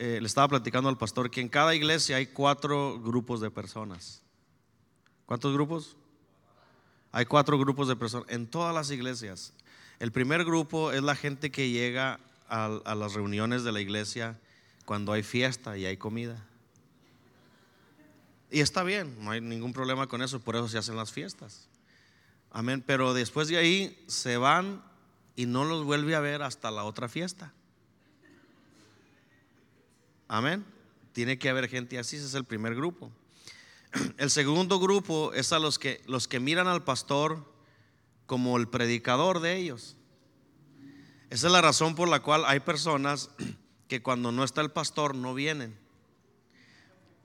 eh, le estaba platicando al pastor que en cada iglesia hay cuatro grupos de personas. ¿Cuántos grupos? Hay cuatro grupos de personas en todas las iglesias. El primer grupo es la gente que llega a, a las reuniones de la iglesia cuando hay fiesta y hay comida. Y está bien, no hay ningún problema con eso, por eso se hacen las fiestas. Amén, pero después de ahí se van y no los vuelve a ver hasta la otra fiesta. Amén. Tiene que haber gente así, ese es el primer grupo. El segundo grupo es a los que los que miran al pastor como el predicador de ellos. Esa es la razón por la cual hay personas que cuando no está el pastor no vienen.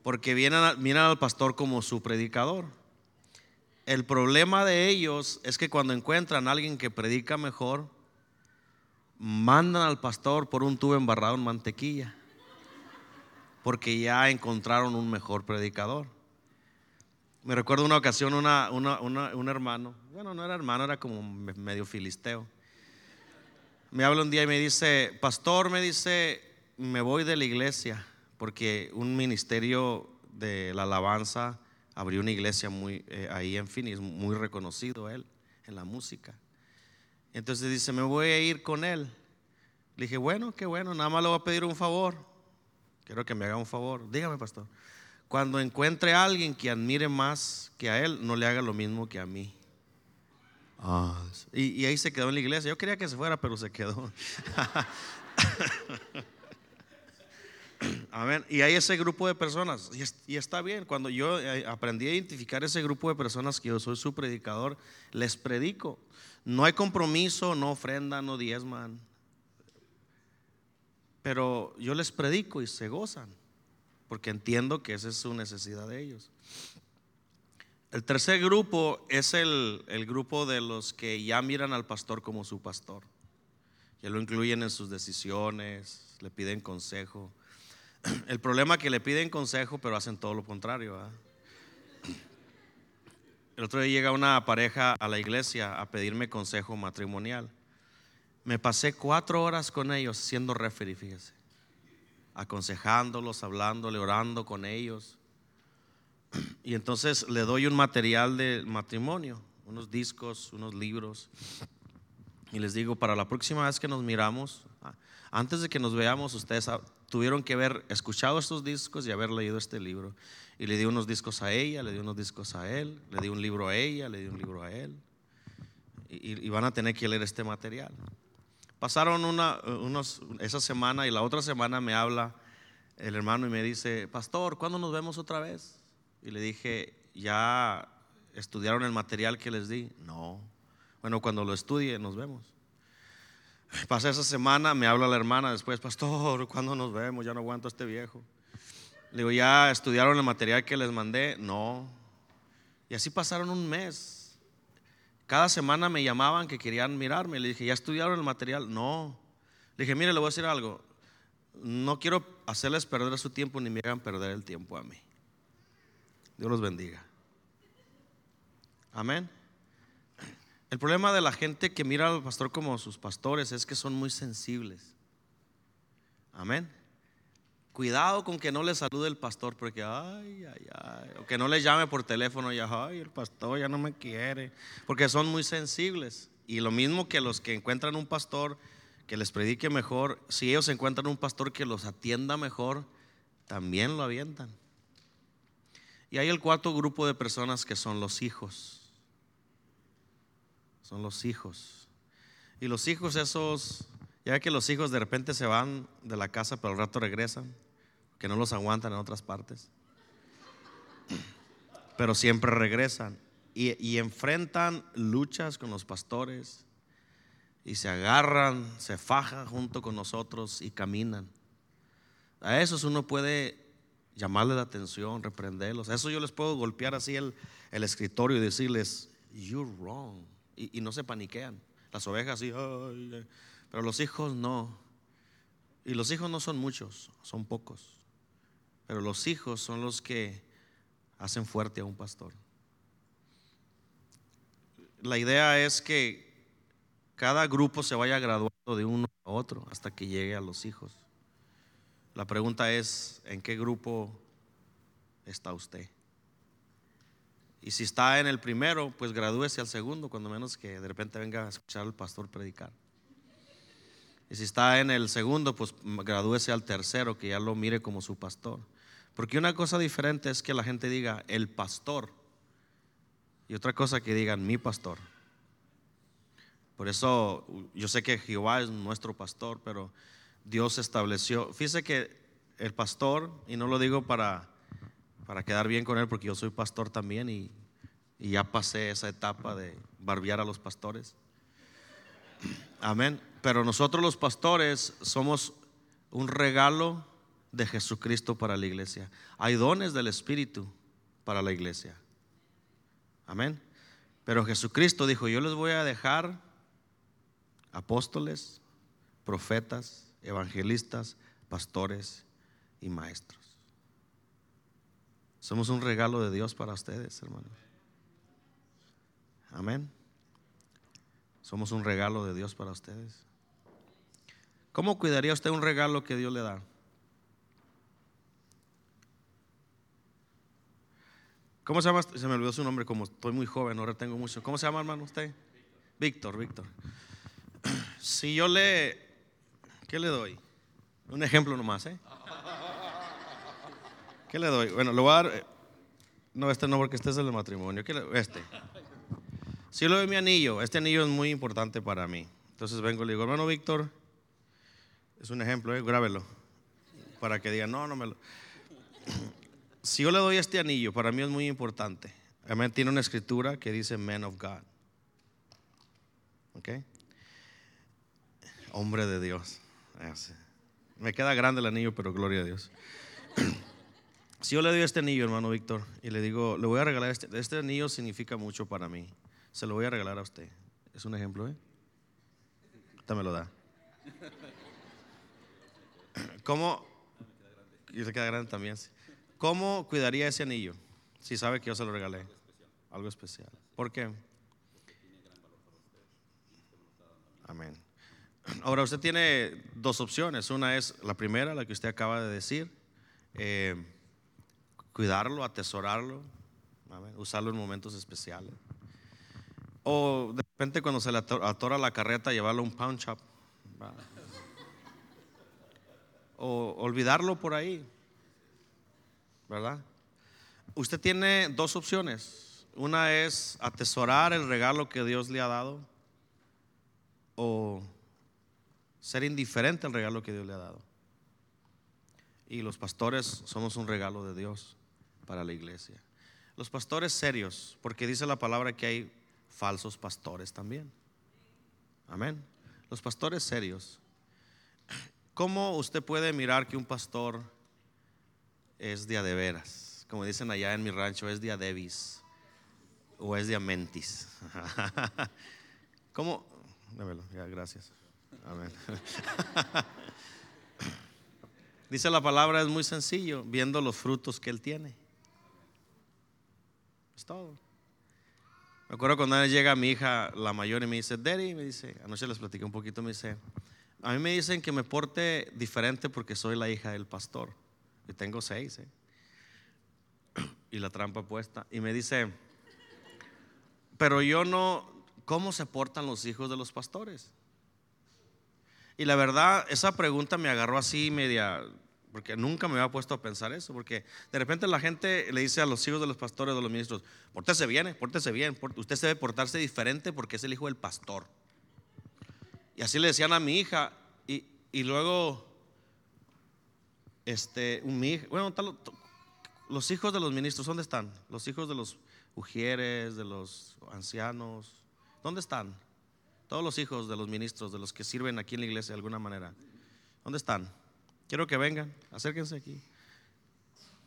Porque vienen, miran al pastor como su predicador. El problema de ellos es que cuando encuentran a alguien que predica mejor, mandan al pastor por un tubo embarrado en mantequilla. Porque ya encontraron un mejor predicador. Me recuerdo una ocasión una, un hermano, bueno, no era hermano, era como medio filisteo. Me habla un día y me dice, pastor, me dice, me voy de la iglesia porque un ministerio de la alabanza abrió una iglesia muy, eh, ahí en Phoenix, muy reconocido él en la música. Entonces dice, me voy a ir con él. Le dije, bueno, qué bueno, nada más le voy a pedir un favor. Quiero que me haga un favor. Dígame, pastor. Cuando encuentre a alguien que admire más que a él, no le haga lo mismo que a mí. Ah, y, y ahí se quedó en la iglesia. Yo quería que se fuera, pero se quedó. Amén. Y hay ese grupo de personas. Y, está bien. Cuando yo eh, aprendí a identificar ese grupo de personas que yo soy su predicador, les predico. No hay compromiso, no ofrenda, no diezman. Pero yo les predico y se gozan. Porque entiendo que esa es su necesidad de ellos. El tercer grupo es el, el grupo de los que ya miran al pastor como su pastor. Que lo incluyen en sus decisiones, le piden consejo el problema es que le piden consejo, pero hacen todo lo contrario. El otro día llega una pareja a la iglesia a pedirme consejo matrimonial. Me pasé cuatro horas con ellos siendo referee, fíjese. Aconsejándolos, hablándole, orando con ellos. Y entonces le doy un material de matrimonio, unos discos, unos libros. Y les digo, para la próxima vez que nos miramos, antes de que nos veamos, ustedes tuvieron que haber escuchado estos discos y haber leído este libro. Y le di unos discos a ella, le di unos discos a él, le di un libro a ella, le di un libro a él. Y, van a tener que leer este material. Pasaron una, unos, esa semana y la otra semana me habla el hermano y me dice, pastor, ¿cuándo nos vemos otra vez? Y le dije, ¿ya estudiaron el material que les di? No. Bueno, cuando lo estudie nos vemos. Pasa esa semana, me habla la hermana después, pastor, ¿cuándo nos vemos? Ya no aguanto a este viejo. Le digo, ¿ya estudiaron el material que les mandé? No. Y así pasaron un mes. Cada semana me llamaban que querían mirarme. Le dije, ¿ya estudiaron el material? No. Le dije, mire, le voy a decir algo. No quiero hacerles perder su tiempo ni me hagan perder el tiempo a mí. Dios los bendiga. Amén. El problema de la gente que mira al pastor como sus pastores es que son muy sensibles. Amén. Cuidado con que no le salude el pastor porque, ay, ay, ay, o que no le llame por teléfono y, ay, el pastor ya no me quiere, porque son muy sensibles. Y lo mismo que los que encuentran un pastor que les predique mejor, si ellos encuentran un pastor que los atienda mejor, también lo avientan. Y hay el cuarto grupo de personas que son los hijos son los hijos. Y los hijos esos, ya que los hijos de repente se van de la casa, pero al rato regresan, que no los aguantan en otras partes. Pero siempre regresan y, y enfrentan luchas con los pastores y se agarran, se fajan junto con nosotros y caminan. A esos uno puede llamarle la atención, reprenderlos. A eso yo les puedo golpear así el, escritorio y decirles, you're wrong y, no se paniquean. Las ovejas sí, pero los hijos no. Y los hijos no son muchos, son pocos. Pero los hijos son los que hacen fuerte a un pastor. La idea es que cada grupo se vaya graduando de uno a otro hasta que llegue a los hijos. La pregunta es, ¿en qué grupo está usted? Y si está en el primero, pues gradúese al segundo, cuando menos que de repente venga a escuchar al pastor predicar. Y si está en el segundo, pues gradúese al tercero, que ya lo mire como su pastor. Porque una cosa diferente es que la gente diga el pastor y otra cosa que digan mi pastor. Por eso yo sé que Jehová es nuestro pastor, pero Dios estableció. Fíjese que el pastor, y no lo digo para, para quedar bien con él, porque yo soy pastor también y, y ya pasé esa etapa de barbear a los pastores. Amén. Pero nosotros los pastores somos un regalo de Jesucristo para la iglesia. Hay dones del Espíritu para la iglesia. Amén. Pero Jesucristo dijo, yo les voy a dejar apóstoles, profetas, evangelistas, pastores y maestros. Somos un regalo de Dios para ustedes, hermanos. Amén. Somos un regalo de Dios para ustedes. ¿Cómo cuidaría usted un regalo que Dios le da? ¿Cómo se llama? Se me olvidó su nombre, como estoy muy joven, ahora tengo mucho. ¿Cómo se llama, hermano, usted? Víctor, Víctor. Si yo le, ¿qué le doy? Un ejemplo nomás, ¿eh? ¿Qué le doy? Bueno, le voy a dar, eh, no, este no, porque este es el matrimonio. ¿Qué le, este. Si le doy mi anillo, este anillo es muy importante para mí. Entonces vengo y le digo, hermano Víctor, es un ejemplo, ¿eh? grábelo, para que diga no, no me lo si yo le doy este anillo, para mí es muy importante. Amén. Tiene una escritura que dice Man of God. ¿Ok? Hombre de Dios. Me queda grande el anillo, pero gloria a Dios. si yo le doy este anillo, hermano Víctor, y le digo, le voy a regalar este, este anillo significa mucho para mí. Se lo voy a regalar a usted. Es un ejemplo, ¿eh? Usted me lo da. ¿Cómo? Y se queda grande también. ¿Cómo cuidaría ese anillo si sabe que yo se lo regalé? Algo especial. ¿Por qué? Amén. Ahora usted tiene dos opciones. Una es la primera, la que usted acaba de decir. Eh, cuidarlo, atesorarlo, usarlo en momentos especiales. O de repente cuando se le atora la carreta, llevarlo a un pound shop. O olvidarlo por ahí. ¿verdad? Usted tiene dos opciones. Una es atesorar el regalo que Dios le ha dado o ser indiferente al regalo que Dios le ha dado. Y los pastores somos un regalo de Dios para la iglesia. Los pastores serios, porque dice la palabra que hay falsos pastores también. Amén. Los pastores serios. ¿Cómo usted puede mirar que un pastor es de veras. Como dicen allá en mi rancho, es día devis o es día mentis. ¿Cómo? Démelo, ya, gracias. Amén. Dice la palabra, es muy sencillo, viendo los frutos que él tiene. Es todo. Me acuerdo cuando llega mi hija, la mayor, y me dice, Daddy, me dice, anoche les platiqué un poquito, me dice, a mí me dicen que me porte diferente porque soy la hija del pastor. Y tengo seis, ¿eh? Y la trampa puesta. Y me dice, pero yo no, ¿cómo se portan los hijos de los pastores? Y la verdad, esa pregunta me agarró así media, porque nunca me había puesto a pensar eso, porque de repente la gente le dice a los hijos de los pastores, de los ministros, pórtese bien, pórtese bien, usted se debe portarse diferente porque es el hijo del pastor. Y así le decían a mi hija, y, luego este, un, bueno, los hijos de los ministros, ¿dónde están? Los hijos de los ujieres, de los ancianos, ¿dónde están? Todos los hijos de los ministros, de los que sirven aquí en la iglesia de alguna manera, ¿dónde están? Quiero que vengan, acérquense aquí.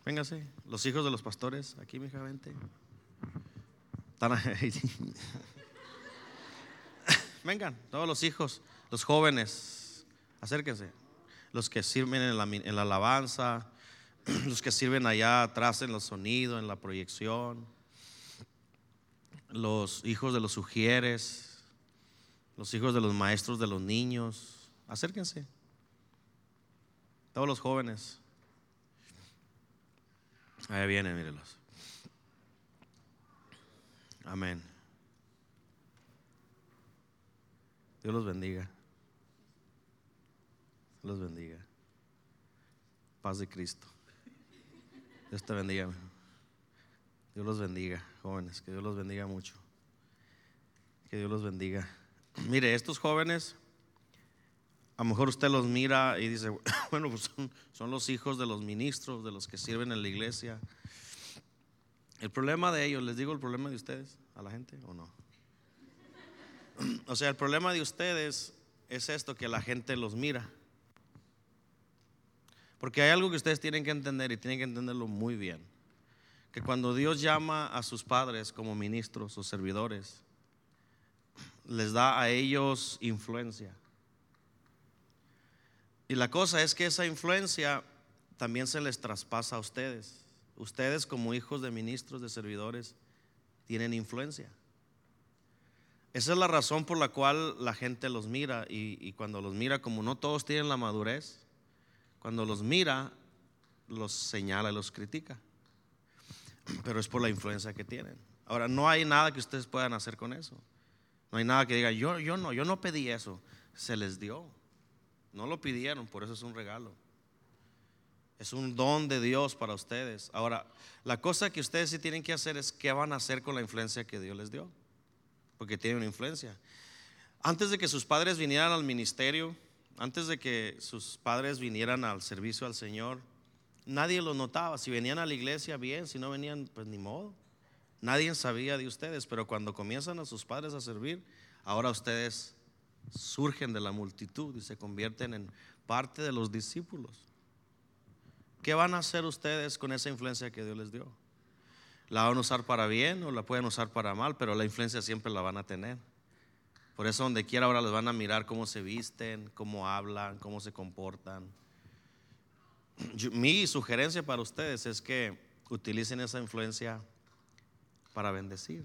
Vénganse, los hijos de los pastores, aquí, mi hija, vente. Vengan, todos los hijos, los jóvenes, acérquense los que sirven en la, alabanza, los que sirven allá atrás en el sonido, en la proyección, los hijos de los sugieres, los hijos de los maestros de los niños. Acérquense. Todos los jóvenes. Ahí vienen, mírenlos. Amén. Dios los bendiga. Dios los bendiga. Paz de Cristo. Dios te bendiga. Dios los bendiga, jóvenes. Que Dios los bendiga mucho. Que Dios los bendiga. Mire, estos jóvenes, a lo mejor usted los mira y dice, bueno, pues son, son los hijos de los ministros, de los que sirven en la iglesia. El problema de ellos, les digo el problema de ustedes a la gente o no. O sea, el problema de ustedes es esto, que la gente los mira. Porque hay algo que ustedes tienen que entender y tienen que entenderlo muy bien. Que cuando Dios llama a sus padres como ministros o servidores, les da a ellos influencia. Y la cosa es que esa influencia también se les traspasa a ustedes. Ustedes como hijos de ministros, de servidores, tienen influencia. Esa es la razón por la cual la gente los mira y, cuando los mira, como no todos tienen la madurez, cuando los mira, los señala y los critica. Pero es por la influencia que tienen. Ahora, no hay nada que ustedes puedan hacer con eso. No hay nada que diga, yo, yo no, yo no pedí eso. Se les dio. No lo pidieron, por eso es un regalo. Es un don de Dios para ustedes. Ahora, la cosa que ustedes sí tienen que hacer es qué van a hacer con la influencia que Dios les dio. Porque tienen una influencia. Antes de que sus padres vinieran al ministerio, antes de que sus padres vinieran al servicio al Señor, nadie lo notaba. Si venían a la iglesia, bien. Si no venían, pues ni modo. Nadie sabía de ustedes. Pero cuando comienzan a sus padres a servir, ahora ustedes surgen de la multitud y se convierten en parte de los discípulos. ¿Qué van a hacer ustedes con esa influencia que Dios les dio? La van a usar para bien o la pueden usar para mal, pero la influencia siempre la van a tener. Por eso donde quiera ahora les van a mirar cómo se visten, cómo hablan, cómo se comportan. mi sugerencia para ustedes es que utilicen esa influencia para bendecir.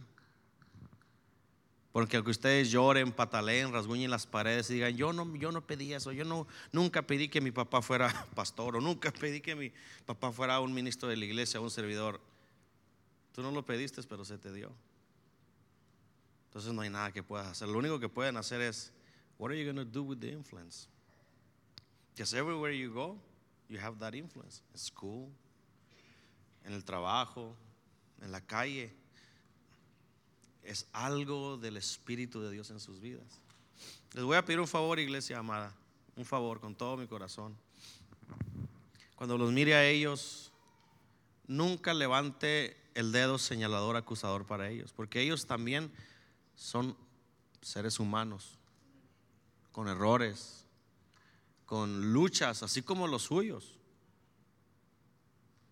Porque aunque ustedes lloren, pataleen, rasguñen las paredes y digan, yo no, yo no pedí eso, yo no, nunca pedí que mi papá fuera pastor o nunca pedí que mi papá fuera un ministro de la iglesia, un servidor. Tú no lo pediste, pero se te dio. Entonces no hay nada que puedas hacer. Lo único que pueden hacer es, what are you going to do with the influence? Because everywhere you go, you have that influence. In school, en el trabajo, en la calle es algo del Espíritu de Dios en sus vidas. Les voy a pedir un favor, iglesia amada, un favor con todo mi corazón. Cuando los mire a ellos, nunca levante el dedo señalador acusador para ellos, porque ellos también son seres humanos, con errores, con luchas, así como los suyos,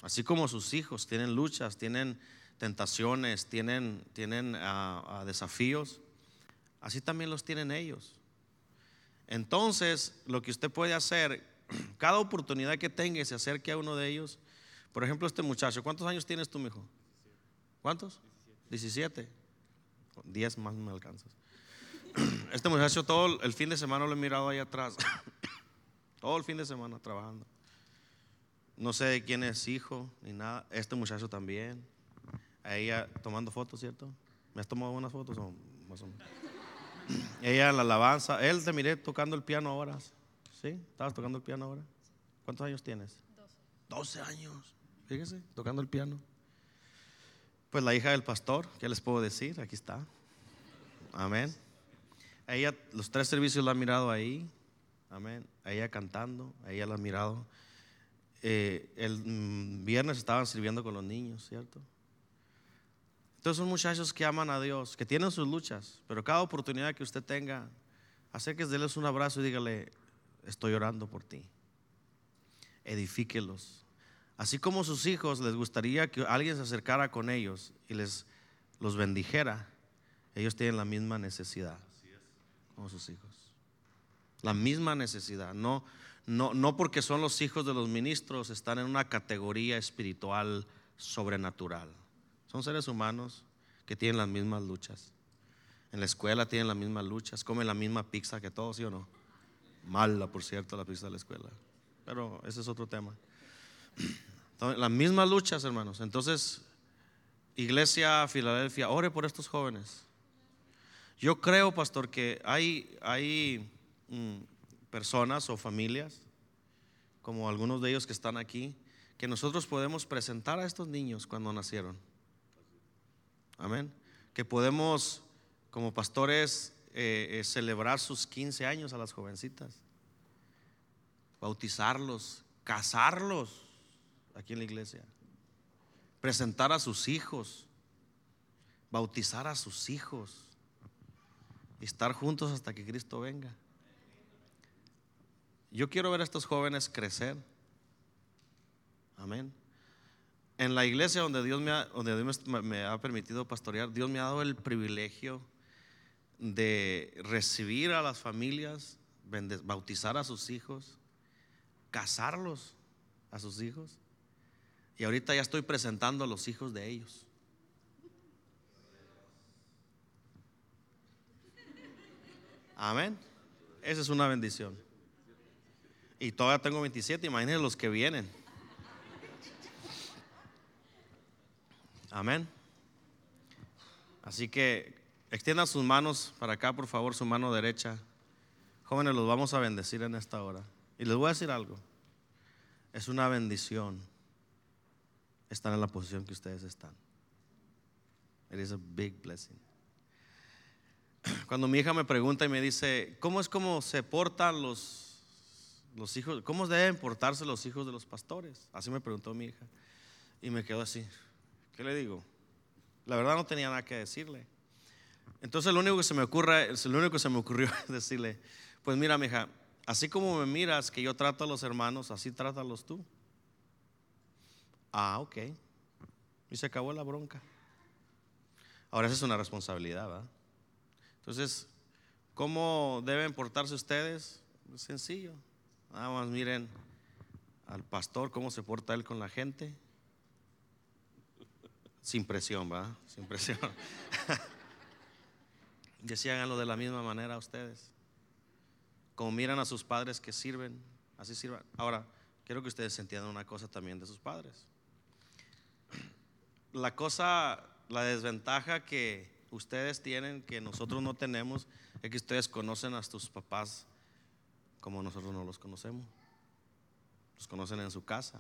así como sus hijos tienen luchas, tienen tentaciones, tienen, tienen ah, ah, desafíos, así también los tienen ellos. Entonces, lo que usted puede hacer, cada oportunidad que tenga se acerque a uno de ellos, por ejemplo, este muchacho, ¿cuántos años tienes tú, mijo? ¿Cuántos? 17. 10 más me alcanzas. Este muchacho todo el fin de semana lo he mirado ahí atrás. todo el fin de semana trabajando. No sé de quién es hijo ni nada. Este muchacho también a ella tomando fotos, ¿cierto? ¿Me has tomado buenas fotos o más o menos? ella en la alabanza, él te miré tocando el piano ahora. ¿Sí? ¿Estabas tocando el piano ahora? ¿Cuántos años tienes? 12. 12 años. Fíjese, tocando el piano. Pues la hija del pastor, ¿qué les puedo decir? Aquí está. Amén. ella, los tres servicios la han mirado ahí. Amén. A ella cantando, a ella la han mirado. Eh, el mm, viernes estaban sirviendo con los niños, ¿cierto? Entonces son muchachos que aman a Dios, que tienen sus luchas, pero cada oportunidad que usted tenga, acérquese, déles un abrazo y dígale, estoy orando por ti. Edifíquelos. Así como sus hijos les gustaría que alguien se acercara con ellos y les los bendijera, ellos tienen la misma necesidad como sus hijos. La misma necesidad. No, no, no porque son los hijos de los ministros, están en una categoría espiritual sobrenatural. Son seres humanos que tienen las mismas luchas. En la escuela tienen las mismas luchas, comen la misma pizza que todos, ¿sí o no? Mala, por cierto, la pizza de la escuela. pero ese es otro tema. las mismas luchas, hermanos. Entonces, Iglesia Filadelfia, ore por estos jóvenes. Yo creo, pastor, que hay, hay mm, personas o familias, como algunos de ellos que están aquí, que nosotros podemos presentar a estos niños cuando nacieron. Amén. Que podemos, como pastores, eh, eh, celebrar sus 15 años a las jovencitas, bautizarlos, casarlos aquí en la iglesia, presentar a sus hijos, bautizar a sus hijos y estar juntos hasta que Cristo venga. Yo quiero ver a estos jóvenes crecer. Amén. En la iglesia donde Dios me ha, donde Dios me ha permitido pastorear, Dios me ha dado el privilegio de recibir a las familias, bautizar a sus hijos, casarlos a sus hijos. Y ahorita ya estoy presentando a los hijos de ellos. Amén. Esa es una bendición. Y todavía tengo 27, imagínense los que vienen. Amén. Así que extiendan sus manos para acá, por favor, su mano derecha. Jóvenes, los vamos a bendecir en esta hora. Y les voy a decir algo. Es una bendición estar en la posición que ustedes están. It is a big blessing. Cuando mi hija me pregunta y me dice, ¿cómo es como se portan los, los hijos? ¿Cómo deben portarse los hijos de los pastores? Así me preguntó mi hija. Y me quedo así. ¿Qué le digo? La verdad no tenía nada que decirle. Entonces lo único que se me ocurre, lo único que se me ocurrió decirle, pues mira, mija, así como me miras que yo trato a los hermanos, así trátalos tú. Ah, ok. Y se acabó la bronca. Ahora esa es una responsabilidad, ¿verdad? Entonces, ¿cómo deben portarse ustedes? sencillo. Nada más miren al pastor, cómo se porta él con la gente. Sin presión, ¿va? Sin presión. Decía, háganlo de la misma manera ustedes. Como miran a sus padres que sirven, así sirvan. Ahora, quiero que ustedes entiendan una cosa también de sus padres. La cosa, la desventaja que ustedes tienen, que nosotros no tenemos, es que ustedes conocen a sus papás como nosotros no los conocemos. Los conocen en su casa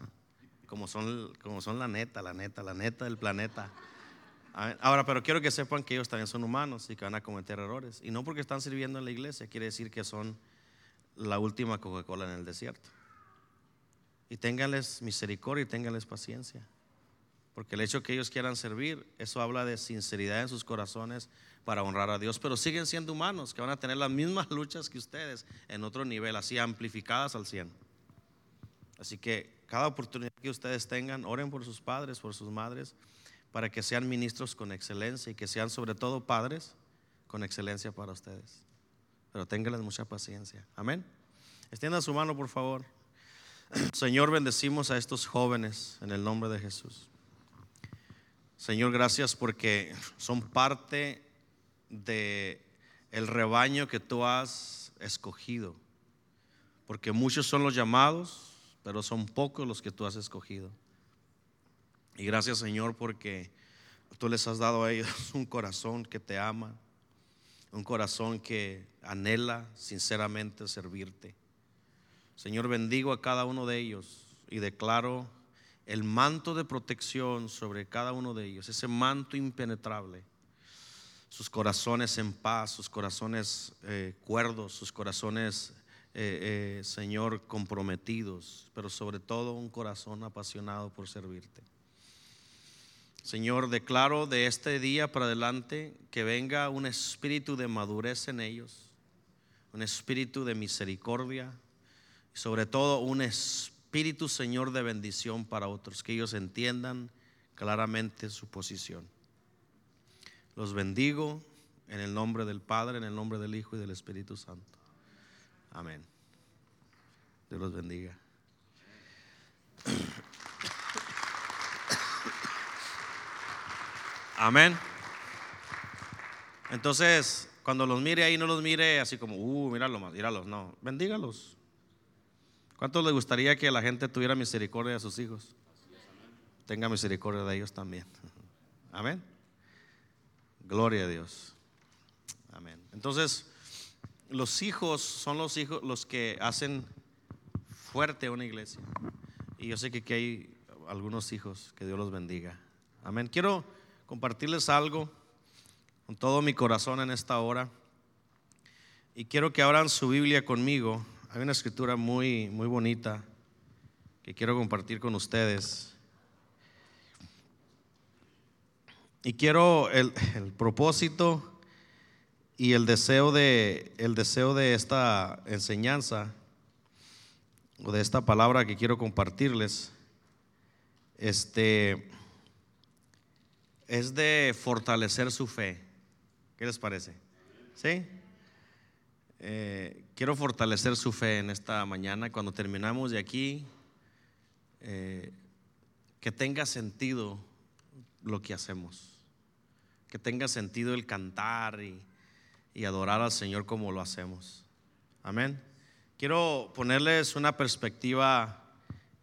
como son, como son la neta, la neta, la neta del planeta. Ahora, pero quiero que sepan que ellos también son humanos y que van a cometer errores. Y no porque están sirviendo en la iglesia, quiere decir que son la última Coca-Cola en el desierto. Y ténganles misericordia y ténganles paciencia. Porque el hecho que ellos quieran servir, eso habla de sinceridad en sus corazones para honrar a Dios. Pero siguen siendo humanos, que van a tener las mismas luchas que ustedes en otro nivel, así amplificadas al 100. Así que cada oportunidad que ustedes tengan, oren por sus padres, por sus madres, para que sean ministros con excelencia y que sean sobre todo padres con excelencia para ustedes. Pero ténganles mucha paciencia. Amén. Extienda su mano, por favor. Señor, bendecimos a estos jóvenes en el nombre de Jesús. Señor, gracias porque son parte de el rebaño que tú has escogido. Porque muchos son los llamados, pero son pocos los que tú has escogido. Y gracias Señor porque tú les has dado a ellos un corazón que te ama, un corazón que anhela sinceramente servirte. Señor, bendigo a cada uno de ellos y declaro el manto de protección sobre cada uno de ellos, ese manto impenetrable. Sus corazones en paz, sus corazones eh, cuerdos, sus corazones eh, eh, Señor, comprometidos, pero sobre todo un corazón apasionado por servirte. Señor, declaro de este día para adelante que venga un espíritu de madurez en ellos, un espíritu de misericordia y sobre todo un espíritu, Señor, de bendición para otros, que ellos entiendan claramente su posición. Los bendigo en el nombre del Padre, en el nombre del Hijo y del Espíritu Santo. Amén. Dios los bendiga. Amén. Entonces, cuando los mire ahí, no los mire así como, uh, míralos, míralos, no, bendígalos. ¿Cuántos le gustaría que la gente tuviera misericordia de sus hijos? Tenga misericordia de ellos también. Amén. Gloria a Dios. Amén. Entonces, los hijos son los hijos los que hacen fuerte una iglesia. Y yo sé que aquí hay algunos hijos, que Dios los bendiga. Amén. Quiero compartirles algo con todo mi corazón en esta hora. Y quiero que abran su Biblia conmigo. Hay una escritura muy, muy bonita que quiero compartir con ustedes. Y quiero el, el propósito y el deseo de el deseo de esta enseñanza o de esta palabra que quiero compartirles este es de fortalecer su fe. ¿Qué les parece? ¿Sí? Eh, quiero fortalecer su fe en esta mañana. Cuando terminamos de aquí, eh, que tenga sentido lo que hacemos. Que tenga sentido el cantar y, y adorar al Señor como lo hacemos. Amén. Quiero ponerles una perspectiva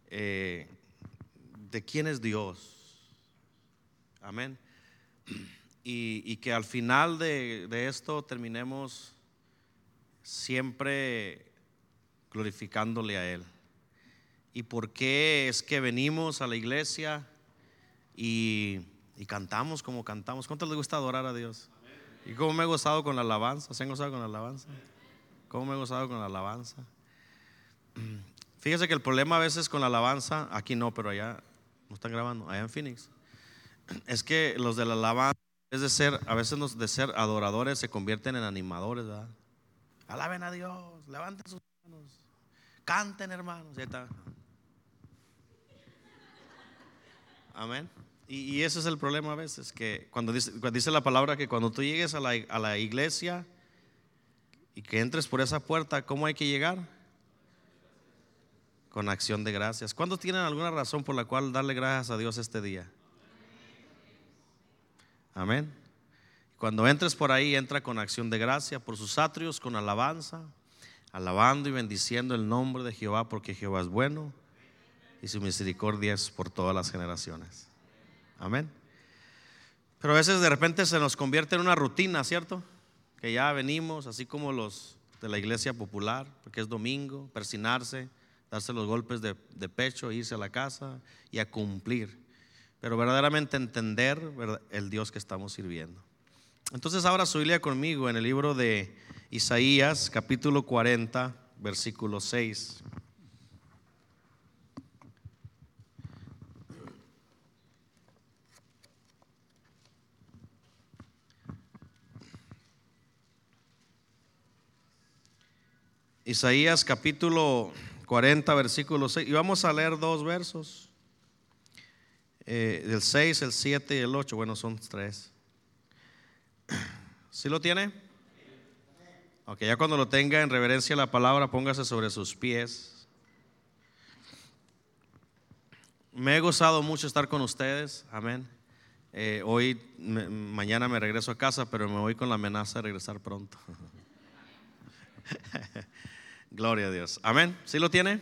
eh, de quién es Dios. Amén. Y, que al final de, esto terminemos siempre glorificándole a Él. ¿Y por qué es que venimos a la iglesia y, y cantamos como cantamos? ¿Cuánto les gusta adorar a Dios? ¿Y cómo me he gozado con la alabanza? ¿Se han gozado con la alabanza? ¿Cómo me he gozado con la alabanza? Fíjese que el problema a veces con la alabanza, aquí no, pero allá no están grabando, allá en Phoenix, es que los de la alabanza, es de ser, a veces los de ser adoradores se convierten en animadores, ¿verdad? Alaben a Dios, levanten sus manos, canten hermanos, está. Amén. Y, ese es el problema a veces, que cuando dice, la palabra que cuando tú llegues a la, a la iglesia y que entres por esa puerta, ¿cómo hay que llegar? Con acción de gracias. ¿Cuántos tienen alguna razón por la cual darle gracias a Dios este día? Amén. Cuando entres por ahí, entra con acción de gracia, por sus atrios, con alabanza, alabando y bendiciendo el nombre de Jehová, porque Jehová es bueno y su misericordia es por todas las generaciones. Amén. Pero a veces de repente se nos convierte en una rutina, ¿cierto? Que ya venimos, así como los de la iglesia popular, porque es domingo, persinarse, darse los golpes de, pecho, irse a la casa y a cumplir. Pero verdaderamente entender el Dios que estamos sirviendo. Entonces ahora su Biblia conmigo en el libro de Isaías, capítulo 40, versículo 6. Isaías capítulo 40, versículo 6. Y vamos a leer dos versos. Eh, el 6, el 7 y el 8. Bueno, son tres. ¿Sí lo tiene? Ok, ya cuando lo tenga en reverencia la palabra, póngase sobre sus pies. Me he gozado mucho estar con ustedes. Amén. Eh, hoy, mañana me regreso a casa, pero me voy con la amenaza de regresar pronto. Gloria a Dios. Amén. ¿Sí lo tiene?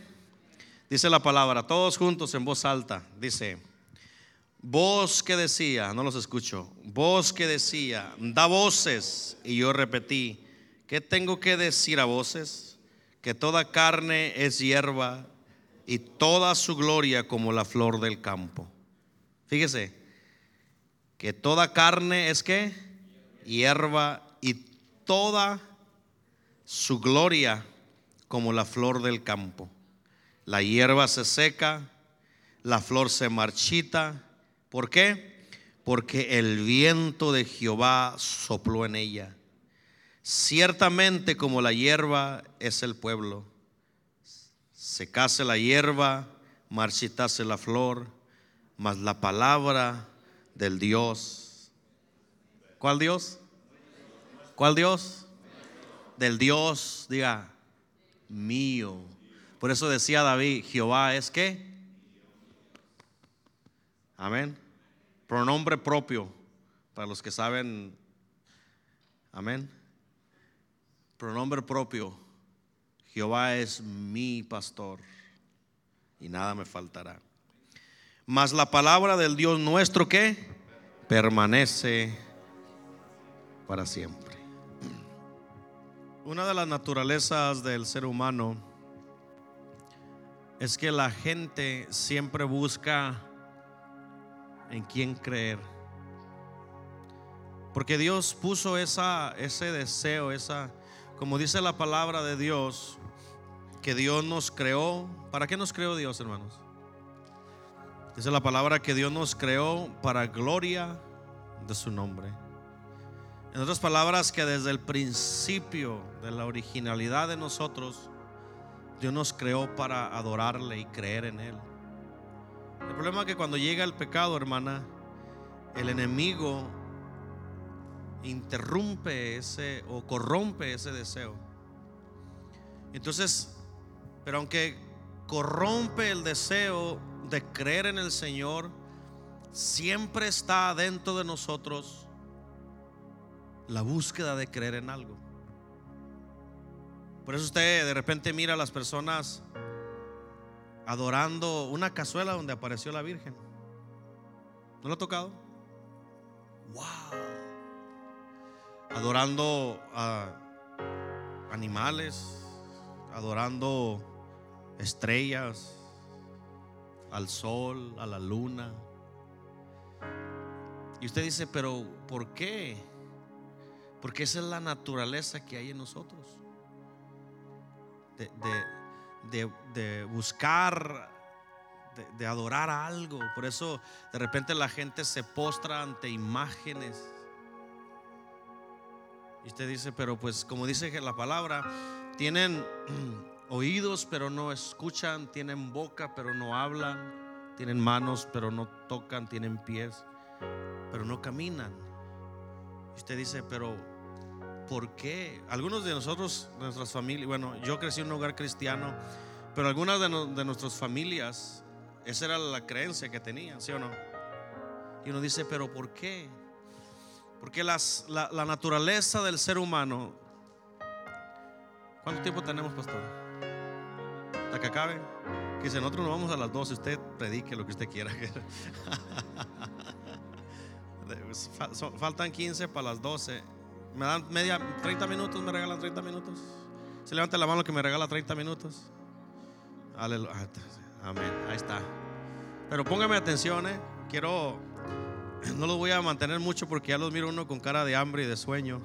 Dice la palabra, todos juntos en voz alta. Dice, voz que decía, no los escucho, voz que decía, da voces. Y yo repetí, ¿qué tengo que decir a voces? Que toda carne es hierba y toda su gloria como la flor del campo. Fíjese, que toda carne es que hierba y toda su gloria como la flor del campo. La hierba se seca, la flor se marchita. ¿Por qué? Porque el viento de Jehová sopló en ella. Ciertamente como la hierba es el pueblo. Secase la hierba, marchitase la flor, mas la palabra del Dios. ¿Cuál Dios? ¿Cuál Dios? Del Dios, diga, mío. Por eso decía David, Jehová es que. Amén. Pronombre propio, para los que saben. Amén. Pronombre propio. Jehová es mi pastor. y nada me faltará. Mas la palabra del Dios nuestro que permanece para siempre. Una de las naturalezas del ser humano es que la gente siempre busca en quién creer. Porque Dios puso ese deseo, esa, como dice la palabra de Dios, que Dios nos creó. ¿Para qué nos creó Dios, hermanos? Dice la palabra que Dios nos creó para gloria de su nombre. En otras palabras, que desde el principio de la originalidad de nosotros, Dios nos creó para adorarle y creer en Él. El problema es que cuando llega el pecado, hermana, el enemigo interrumpe ese o corrompe ese deseo. Entonces, pero aunque corrompe el deseo de creer en el Señor, siempre está dentro de nosotros la búsqueda de creer en algo. Por eso usted de repente mira a las personas adorando una cazuela donde apareció la Virgen. ¿No lo ha tocado? ¡Wow! Adorando a animales, adorando estrellas, al sol, a la luna. Y usted dice, pero ¿por qué? Porque esa es la naturaleza que hay en nosotros. De, buscar, de, adorar a algo. Por eso de repente la gente se postra ante imágenes. Y usted dice, pero pues como dice la palabra, tienen oídos pero no escuchan, tienen boca pero no hablan, tienen manos pero no tocan, tienen pies pero no caminan. Usted dice, pero ¿por qué? Algunos de nosotros, nuestras familias, bueno, yo crecí en un hogar cristiano, pero algunas de, nuestras familias, esa era la creencia que tenían, ¿sí o no? Y uno dice, pero ¿por qué? Porque las, la, naturaleza del ser humano, ¿cuánto tiempo tenemos, pastor? que acabe. Que si nosotros nos vamos a las 12, usted predique lo que usted quiera. Faltan 15 para las 12. Me dan media, 30 minutos, me regalan 30 minutos. Se levante la mano que me regala 30 minutos. Aleluya. Ah, amén. Ahí está. Pero póngame atención, eh. Quiero, no los voy a mantener mucho porque ya los miro uno con cara de hambre y de sueño.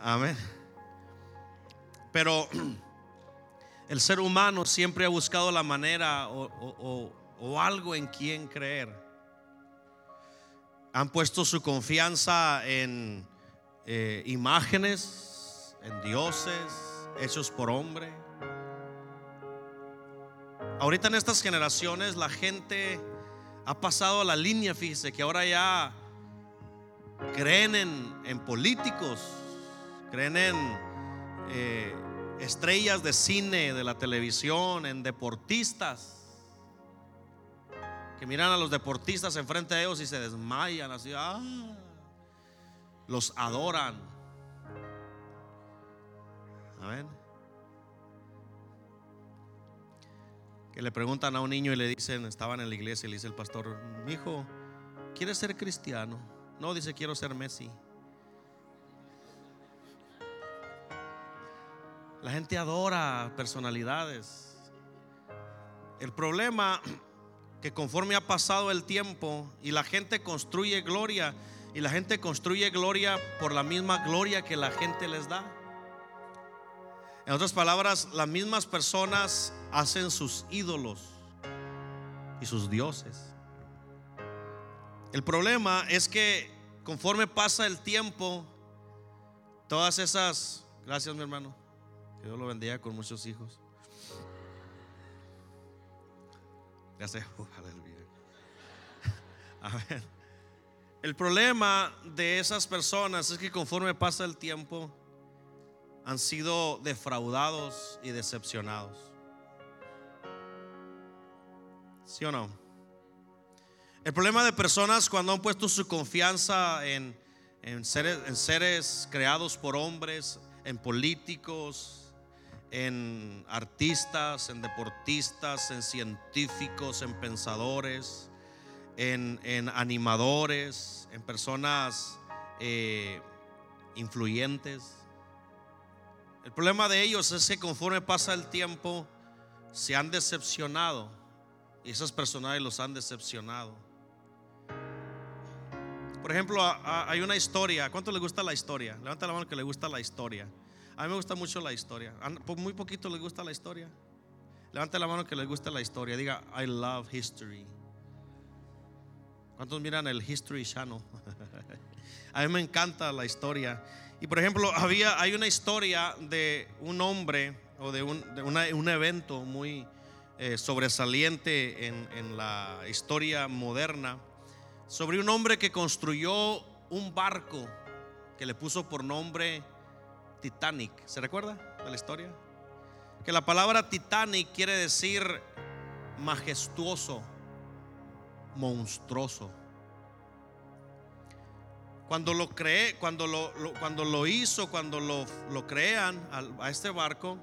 Amén. Pero el ser humano siempre ha buscado la manera o, algo en quien creer. Han puesto su confianza en eh, imágenes, en dioses, hechos por hombre. Ahorita en estas generaciones la gente ha pasado a la línea, fíjese, que ahora ya creen en, políticos, creen en eh, estrellas de cine, de la televisión, en deportistas, que miran a los deportistas enfrente de ellos y se desmayan así, ah, los adoran. Amén. Que le preguntan a un niño y le dicen, estaban en la iglesia y le dice el pastor, mi hijo, ¿quieres ser cristiano? No, dice, quiero ser Messi. La gente adora personalidades. El problema que conforme ha pasado el tiempo y la gente construye gloria y la gente construye gloria por la misma gloria que la gente les da. En otras palabras, las mismas personas hacen sus ídolos y sus dioses. El problema es que conforme pasa el tiempo, todas esas, gracias mi hermano, Dios lo bendiga con muchos hijos. El problema de esas personas es que conforme pasa el tiempo han sido defraudados y decepcionados. ¿Sí o no? El problema de personas cuando han puesto su confianza en, en seres creados por hombres, en políticos, en artistas, en deportistas, en científicos, en pensadores, en, animadores, en personas eh, influyentes. El problema de ellos es que conforme pasa el tiempo, se han decepcionado y esos personajes los han decepcionado. Por ejemplo, hay una historia. ¿Cuánto le gusta la historia? Levanta la mano que le gusta la historia. A mí me gusta mucho la historia. Muy poquito le gusta la historia. Levante la mano que le gusta la historia. Diga, I love history. ¿Cuántos miran el History Channel? A mí me encanta la historia. Y por ejemplo, había, hay una historia de un hombre o de un, un evento muy eh, sobresaliente en, en la historia moderna sobre un hombre que construyó un barco que le puso por nombre Titanic. ¿Se recuerda de la historia? Que la palabra Titanic quiere decir majestuoso, monstruoso. Cuando lo creé, cuando lo, cuando lo hizo, cuando lo, lo crean a, a este barco,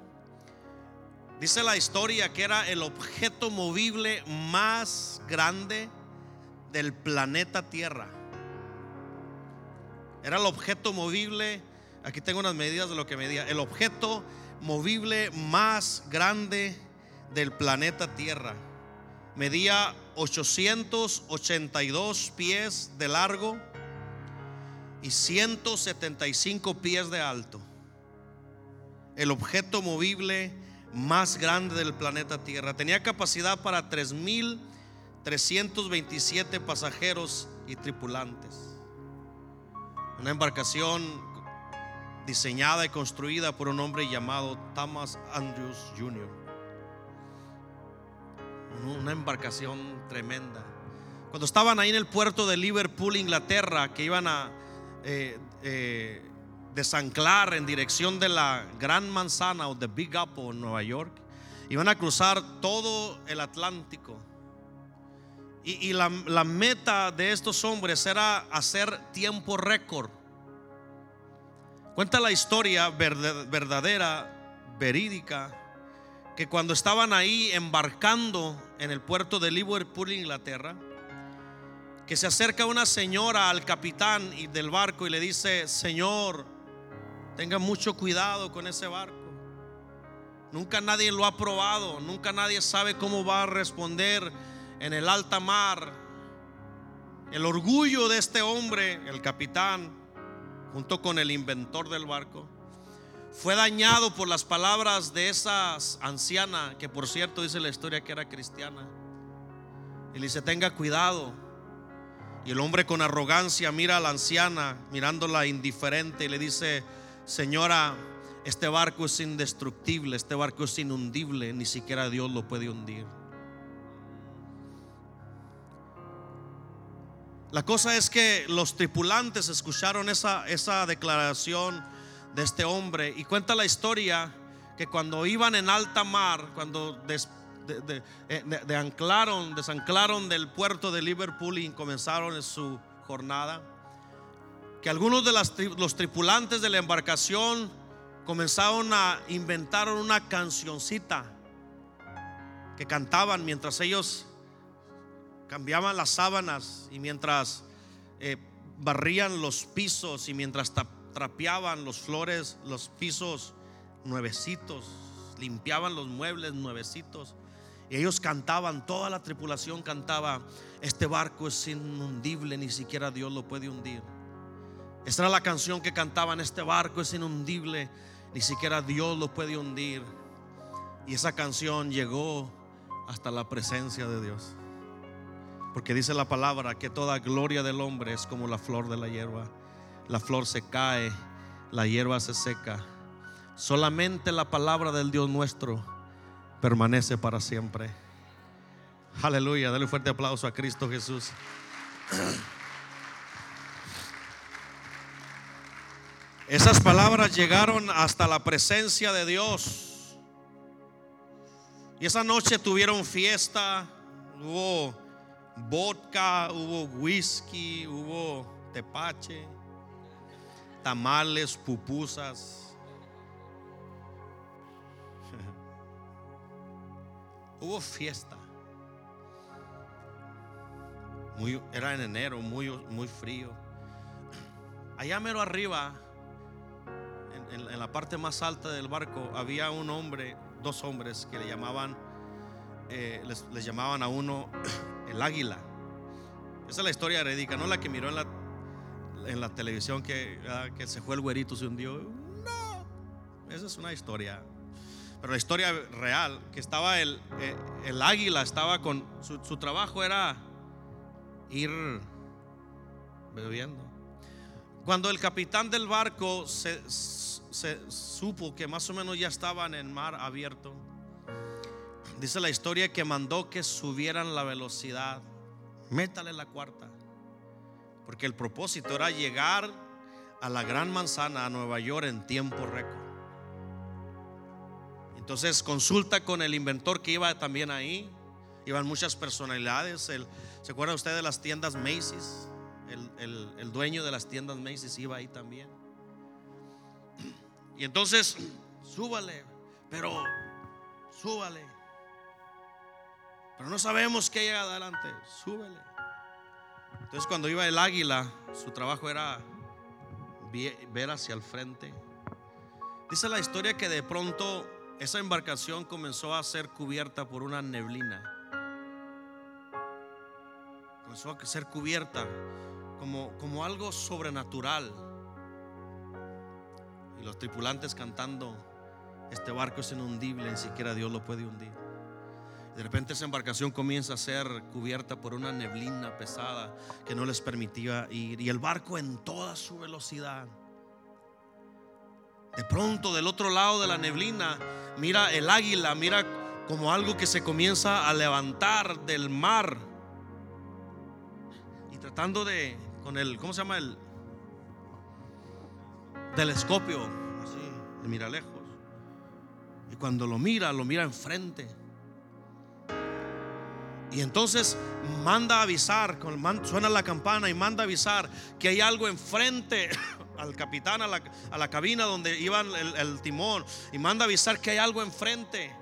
dice la historia que era el objeto movible más grande del planeta Tierra. Era el objeto movible, aquí tengo unas medidas de lo que medía, el objeto movible más grande del planeta Tierra. Medía 882 pies de largo y 175 pies de alto. El objeto movible más grande del planeta Tierra. Tenía capacidad para 3000 327 pasajeros y tripulantes. Una embarcación diseñada y construida por un hombre llamado Thomas Andrews Jr. Una embarcación tremenda. Cuando estaban ahí en el puerto de Liverpool, Inglaterra, que iban a eh, eh, desanclar en dirección de la Gran Manzana o de Big Apple en Nueva York, iban a cruzar todo el Atlántico y, la, meta de estos hombres era hacer tiempo récord. Cuenta la historia verdadera, verídica, que cuando estaban ahí embarcando en el puerto de Liverpool, Inglaterra, que se acerca una señora al capitán del barco y le dice, Señor, tenga mucho cuidado con ese barco. Nunca nadie lo ha probado, nunca nadie sabe cómo va a responder en el alta mar. El orgullo de este hombre, el capitán, junto con el inventor del barco, fue dañado por las palabras de esa anciana, que por cierto dice la historia que era cristiana. Y le dice, tenga cuidado. Y el hombre con arrogancia mira a la anciana, mirándola indiferente, y le dice, señora, este barco es indestructible, este barco es inundible, ni siquiera Dios lo puede hundir. La cosa es que los tripulantes escucharon esa, esa declaración de este hombre y cuenta la historia que cuando iban en alta mar, cuando eh, de, anclaron, desanclaron del puerto de Liverpool y comenzaron su jornada, que algunos de los tripulantes de la embarcación comenzaron a inventar una cancioncita que cantaban mientras ellos cambiaban las sábanas y mientras eh, barrían los pisos y mientras trapeaban los flores, los pisos nuevecitos, limpiaban los muebles nuevecitos. Y ellos cantaban, toda la tripulación cantaba, este barco es inundible, ni siquiera Dios lo puede hundir. Esta era la canción que cantaban, este barco es inundible, ni siquiera Dios lo puede hundir. Y esa canción llegó hasta la presencia de Dios. Porque dice la palabra que toda gloria del hombre es como la flor de la hierba. La flor se cae, la hierba se seca. Solamente la palabra del Dios nuestro permanece para siempre. Aleluya, dale un fuerte aplauso a Cristo Jesús. Esas palabras llegaron hasta la presencia de Dios. Y esa noche tuvieron fiesta, vodka, hubo whisky, hubo tepache, tamales, pupusas. hubo fiesta. Muy, era en enero, muy, muy frío. Allá mero arriba, en, la parte más alta del barco, había un hombre, dos hombres que le llamaban, eh, les, llamaban a uno el águila. Esa es la historia herédica, no la que miró en la, en la televisión que, ah, que se fue el güerito, se hundió. No, esa es una historia. Pero la historia real, que estaba el, eh, el águila, estaba con, su, su trabajo era ir bebiendo. Cuando el capitán del barco se, supo que más o menos ya estaban en mar abierto, dice la historia que mandó que subieran la velocidad. Métale la cuarta. Porque el propósito era llegar a la gran manzana, a Nueva York, en tiempo récord. Entonces consulta con el inventor que iba también ahí. Iban muchas personalidades. ¿Se acuerda usted de las tiendas Macy's? el, dueño de las tiendas Macy's iba ahí también. Y entonces, súbale, pero súbale. Pero no sabemos qué llega adelante, súbele. Entonces cuando iba el águila, su trabajo era ver hacia el frente. Dice la historia que de pronto esa embarcación comenzó a ser cubierta por una neblina. Comenzó a ser cubierta como, algo sobrenatural. Y los tripulantes cantando, este barco es inundible, ni siquiera Dios lo puede hundir. De repente esa embarcación comienza a ser cubierta por una neblina pesada que no les permitía ir. Y el barco en toda su velocidad. De pronto del otro lado de la neblina, mira el águila, mira como algo que se comienza a levantar del mar. Y tratando de con el, ¿cómo se llama? El telescopio, así, mira lejos. Y cuando lo mira, lo mira enfrente. Y entonces manda a avisar, suena la campana y manda a avisar que hay algo enfrente al capitán, a la, cabina donde iba el, timón. Y manda a avisar que hay algo enfrente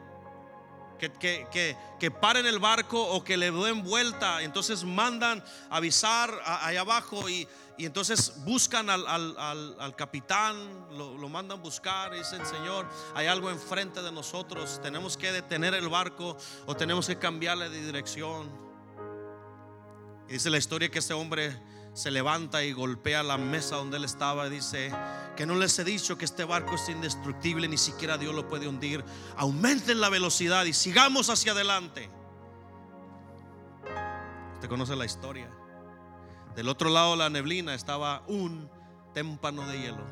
que, que, paren el barco o que le den vuelta. Entonces mandan avisar ahí abajo y, entonces buscan al, capitán, lo, lo, mandan buscar y dicen, Señor, hay algo enfrente de nosotros, tenemos que detener el barco o tenemos que cambiarle de dirección. Y dice la historia que ese hombre se levanta y golpea la mesa donde él estaba y dice que no les he dicho que este barco es indestructible, ni siquiera Dios lo puede hundir. Aumenten la velocidad y sigamos hacia adelante. Usted conoce la historia. Del otro lado de la neblina estaba un témpano de hielo.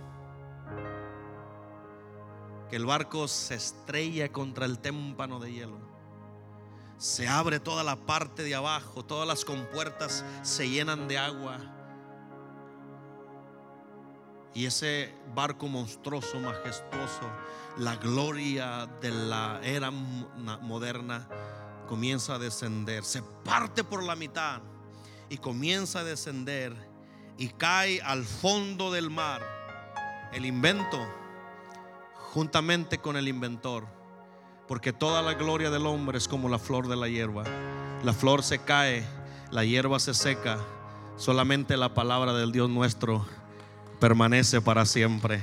Que el barco se estrella contra el témpano de hielo se abre toda la parte de abajo, todas las compuertas se llenan de agua. Y ese barco monstruoso, majestuoso, la gloria de la era moderna, comienza a descender. Se parte por la mitad y comienza a descender y cae al fondo del mar. El invento, juntamente con el inventor, porque toda la gloria del hombre es como la flor de la hierba. La flor se cae, la hierba se seca, solamente la palabra del Dios nuestro permanece para siempre.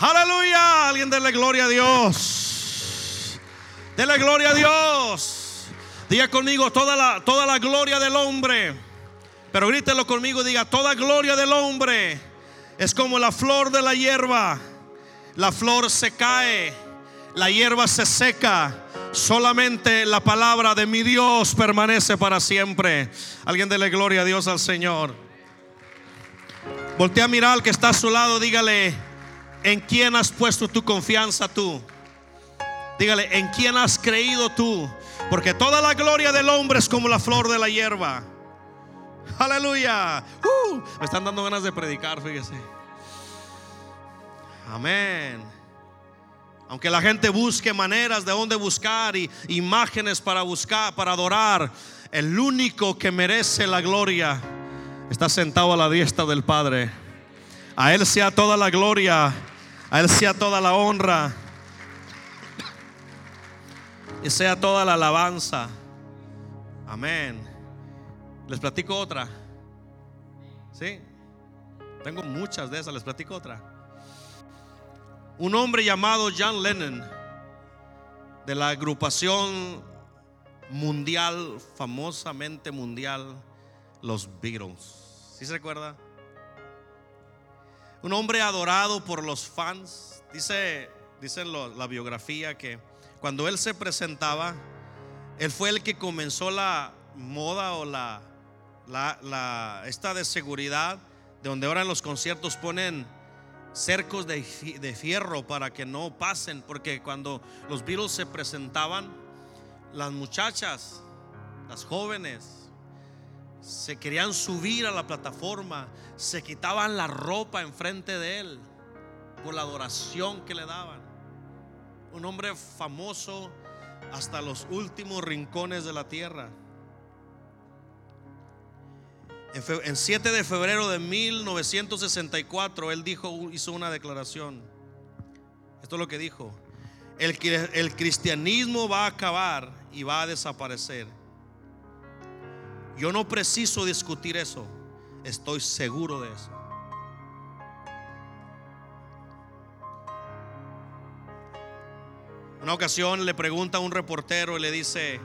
Aleluya. Alguien dele gloria a Dios. Dele gloria a Dios. Diga conmigo toda la, toda la gloria del hombre. Pero grítelo conmigo diga, toda gloria del hombre es como la flor de la hierba. La flor se cae, la hierba se seca. Solamente la palabra de mi Dios permanece para siempre. Alguien dele gloria a Dios al Señor. Voltea a mirar al que está a su lado, dígale, ¿en quién has puesto tu confianza tú? Dígale, ¿en quién has creído tú? Porque toda la gloria del hombre es como la flor de la hierba. Aleluya. Uh, me están dando ganas de predicar, fíjese. Amén. Aunque la gente busque maneras de dónde buscar y imágenes para buscar, para adorar, el único que merece la gloria está sentado a la diestra del Padre. A Él sea toda la gloria, a Él sea toda la honra. Y sea toda la alabanza. Amén. Les platico otra. ¿Sí? Tengo muchas de esas, les platico otra. Un hombre llamado John Lennon, de la agrupación mundial, famosamente mundial, los Beatles. ¿Sí se recuerda? Un hombre adorado por los fans. Dice, dice la biografía que cuando él se presentaba, él fue el que comenzó la moda o la, esta de seguridad, de donde ahora en los conciertos ponen cercos de, de fierro para que no pasen, porque cuando los Beatles se presentaban, las muchachas, las jóvenes, se querían subir a la plataforma, se quitaban la ropa enfrente de él por la adoración que le daban. Un hombre famoso hasta los últimos rincones de la tierra. En 7 de febrero de 1964 él dijo, hizo una declaración. Esto es lo que dijo. El, el cristianismo va a acabar y va a desaparecer. Yo no preciso discutir eso. Estoy seguro de eso. Una ocasión le pregunta a un reportero y le dice,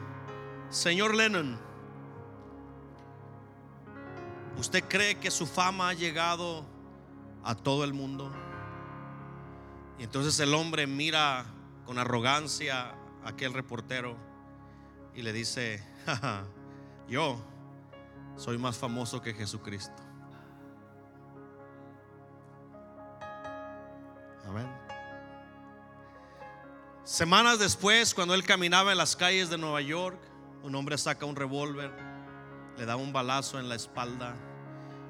Señor Lennon, ¿usted cree que su fama ha llegado a todo el mundo? Y entonces el hombre mira con arrogancia a aquel reportero y le dice, yo soy más famoso que Jesucristo. Amén. Semanas después, cuando él caminaba en las calles de Nueva York, un hombre saca un revólver, le da un balazo en la espalda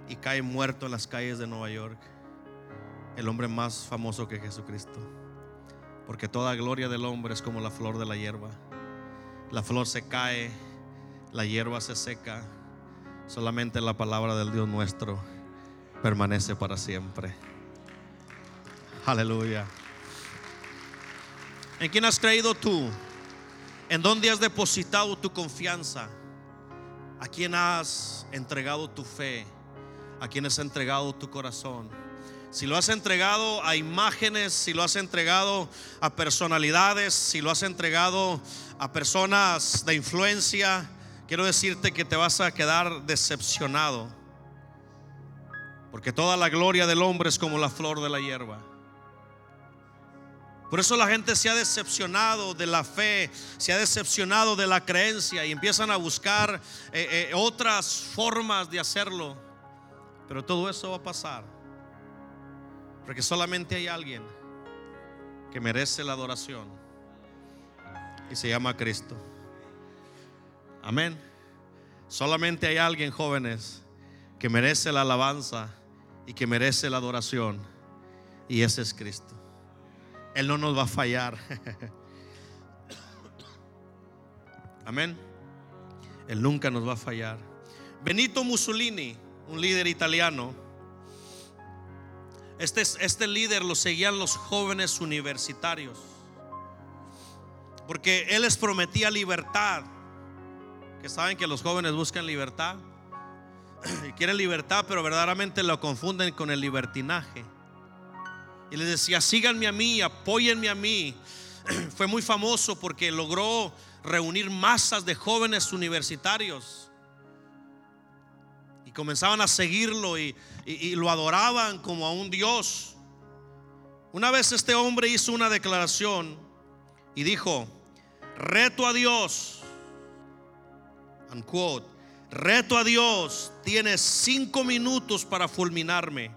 y cae muerto en las calles de Nueva York. El hombre más famoso que Jesucristo. Porque toda gloria del hombre es como la flor de la hierba. La flor se cae, la hierba se seca Solamente la palabra del Dios nuestro permanece para siempre. Aleluya. ¿En quién has creído tú? ¿En dónde has depositado tu confianza? ¿A quién has entregado tu fe? ¿A quién has entregado tu corazón? Si lo has entregado a imágenes, si lo has entregado a personalidades, si lo has entregado a personas de influencia, quiero decirte que te vas a quedar decepcionado. Porque toda la gloria del hombre es como la flor de la hierba. Por eso la gente se ha decepcionado de la fe, se ha decepcionado de la creencia y empiezan a buscar eh, eh, otras formas de hacerlo. Pero todo eso va a pasar. Porque solamente hay alguien que merece la adoración y se llama Cristo. Amén. Solamente hay alguien, jóvenes, que merece la alabanza y que merece la adoración. Y ese es Cristo. Él no nos va a fallar. Amén. Él nunca nos va a fallar. Benito Mussolini, un líder italiano. Este, este líder lo seguían los jóvenes universitarios. Porque él les prometía libertad que saben que los jóvenes buscan libertad y quieren libertad, pero verdaderamente lo confunden con el libertinaje. Y les decía, síganme a mí, apóyenme a mí. Fue muy famoso porque logró reunir masas de jóvenes universitarios. Y comenzaban a seguirlo y, y lo adoraban como a un Dios. Una vez este hombre hizo una declaración y dijo, reto a Dios unquote, reto a Dios, tiene cinco minutos para fulminarme.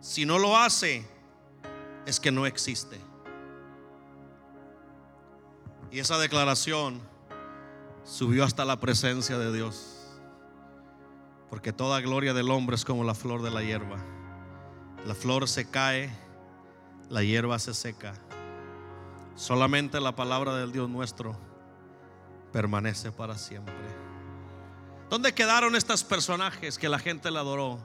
Si no lo hace, es que no existe. Y esa declaración subió hasta la presencia de Dios. Porque toda gloria del hombre es como la flor de la hierba. La flor se cae, la hierba se seca. Solamente la palabra del Dios nuestro permanece para siempre. ¿Dónde quedaron estos personajes que la gente le adoró?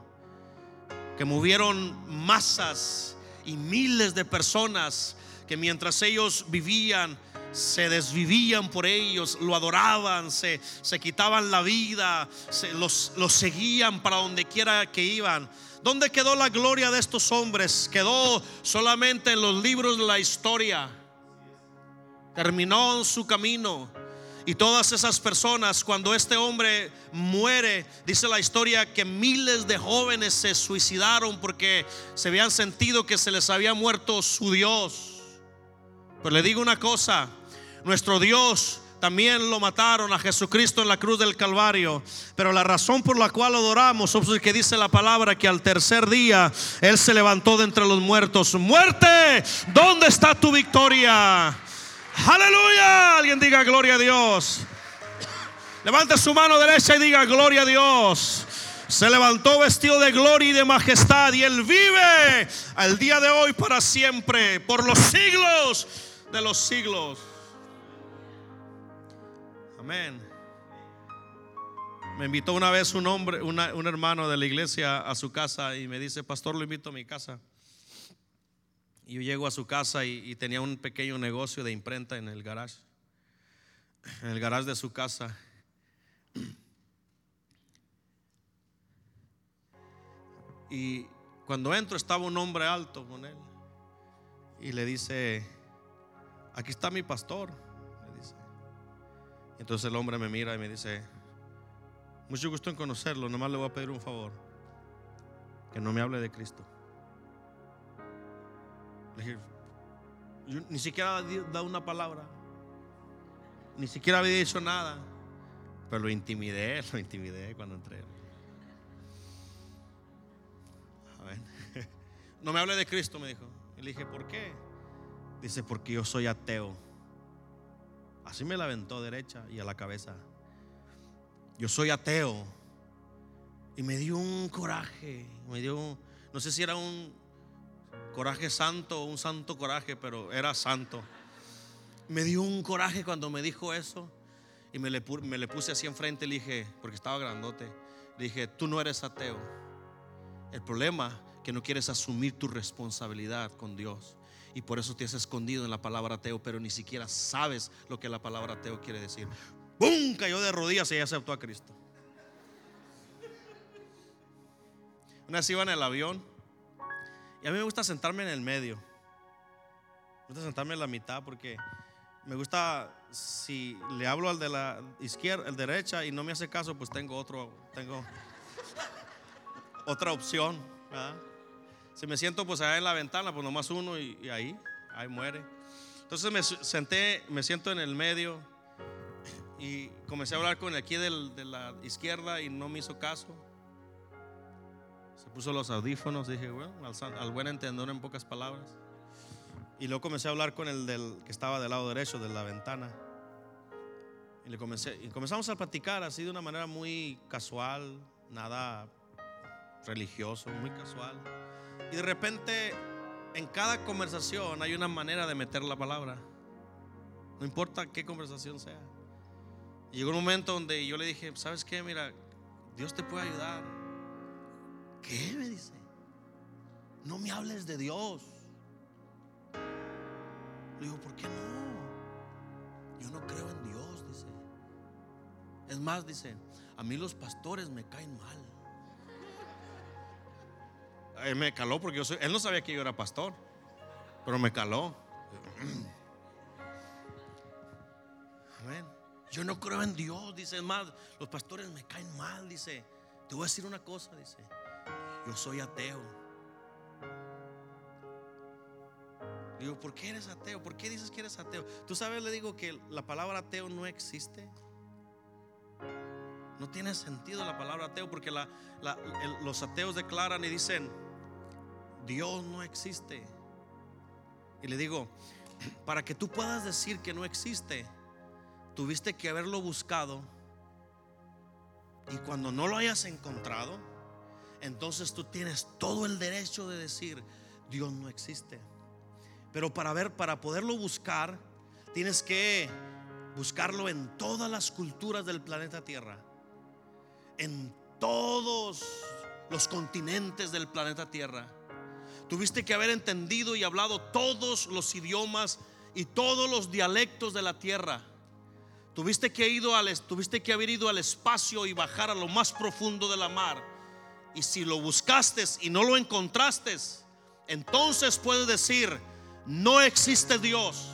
Que movieron masas y miles de personas que mientras ellos vivían se desvivían por ellos, lo adoraban, se, se quitaban la vida, los, los seguían para donde quiera que iban. ¿Dónde quedó la gloria de estos hombres? Quedó solamente en los libros de la historia. Terminó su camino. Y todas esas personas, cuando este hombre muere, dice la historia que miles de jóvenes se suicidaron porque se habían sentido que se les había muerto su Dios. Pero le digo una cosa, nuestro Dios también lo mataron a Jesucristo en la cruz del Calvario. Pero la razón por la cual adoramos es que dice la palabra que al tercer día Él se levantó de entre los muertos. Muerte, ¿dónde está tu victoria? Aleluya. Alguien diga gloria a Dios. Levante su mano derecha y diga gloria a Dios. Se levantó vestido de gloria y de majestad y él vive al día de hoy para siempre, por los siglos de los siglos. Amén. Me invitó una vez un hombre, un hermano de la iglesia a su casa y me dice, pastor, lo invito a mi casa. Y yo llego a su casa y, tenía un pequeño negocio de imprenta en el garage, en el garage de su casa. Y cuando entro estaba un hombre alto con él y le dice, aquí está mi pastor. dice. Entonces el hombre me mira y me dice, mucho gusto en conocerlo, nomás le voy a pedir un favor, que no me hable de Cristo ni siquiera había dado una palabra. Ni siquiera había dicho nada. Pero lo intimidé, lo intimidé cuando entré. No me hable de Cristo, me dijo. Y le dije, ¿por qué? Dice, porque yo soy ateo. Así me la aventó derecha y a la cabeza. Yo soy ateo. Y me dio un coraje. Me dio, no sé si era un, coraje santo, un santo coraje, pero era santo. Me dio un coraje cuando me dijo eso y me le, puse así enfrente y le dije, porque estaba grandote, le dije, tú no eres ateo. El problema que no quieres asumir tu responsabilidad con Dios. Y por eso te has escondido en la palabra ateo, pero ni siquiera sabes lo que la palabra ateo quiere decir. ¡Bum! Cayó de rodillas y aceptó a Cristo. Una vez iba en el avión a mí me gusta sentarme en el medio. Me gusta sentarme en la mitad porque me gusta, si le hablo al de la izquierda, el derecha y no me hace caso, pues tengo otro, tengo otra opción. Si me siento pues allá en la ventana, pues nomás uno y, y ahí, ahí muere. Entonces me senté, me siento en el medio y comencé a hablar con el aquí del, de la izquierda y no me hizo caso puso los audífonos, dije, bueno, al, buen entendedor en pocas palabras. Y luego comencé a hablar con el del, que estaba del lado derecho de la ventana. Y, le comencé, y comenzamos a platicar así de una manera muy casual, nada religioso, muy casual. Y de repente, en cada conversación hay una manera de meter la palabra. No importa qué conversación sea. Y llegó un momento donde yo le dije, ¿sabes qué? Mira, Dios te puede ayudar. ¿Qué? Me dice. No me hables de Dios. Le digo, ¿por qué no? Yo no creo en Dios, dice. Es más, dice, a mí los pastores me caen mal. Él me caló porque él no sabía que yo era pastor, pero me caló. Amén. Yo no creo en Dios, dice. Es más, los pastores me caen mal, dice. Te voy a decir una cosa, dice yo soy ateo. Digo, ¿por qué eres ateo? ¿Por qué dices que eres ateo? Tú sabes, le digo que la palabra ateo no existe. No tiene sentido la palabra ateo porque los ateos declaran y dicen, Dios no existe. Y le digo, para que tú puedas decir que no existe, tuviste que haberlo buscado. Y cuando no lo hayas encontrado, entonces tú tienes todo el derecho de decir, Dios no existe. Pero para ver, para poderlo buscar, tienes que buscarlo en todas las culturas del planeta Tierra, en todos los continentes del planeta Tierra. Tuviste que haber entendido y hablado todos los idiomas y todos los dialectos de la tierra. Tuviste que, ido al, tuviste que haber ido al espacio y bajar a lo más profundo de la mar. Y si lo buscaste y no lo encontraste, entonces puedes decir, no existe Dios.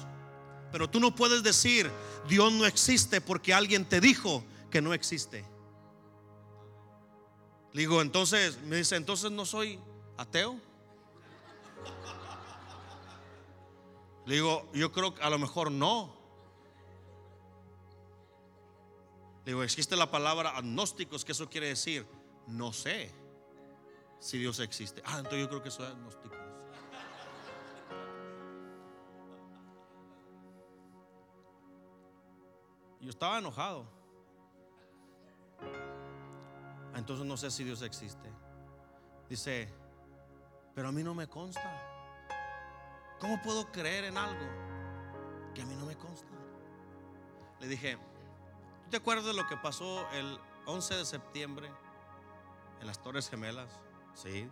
Pero tú no puedes decir, Dios no existe porque alguien te dijo que no existe. digo, entonces, me dice, entonces no soy ateo. Le digo, yo creo que a lo mejor no. Le digo, existe la palabra agnósticos, que eso quiere decir, no sé si Dios existe. Ah, entonces yo creo que soy agnóstico. Yo estaba enojado. Entonces no sé si Dios existe. Dice, pero a mí no me consta. ¿Cómo puedo creer en algo que a mí no me consta? Le dije, ¿tú te acuerdas de lo que pasó el 11 de septiembre en las Torres Gemelas? Sí.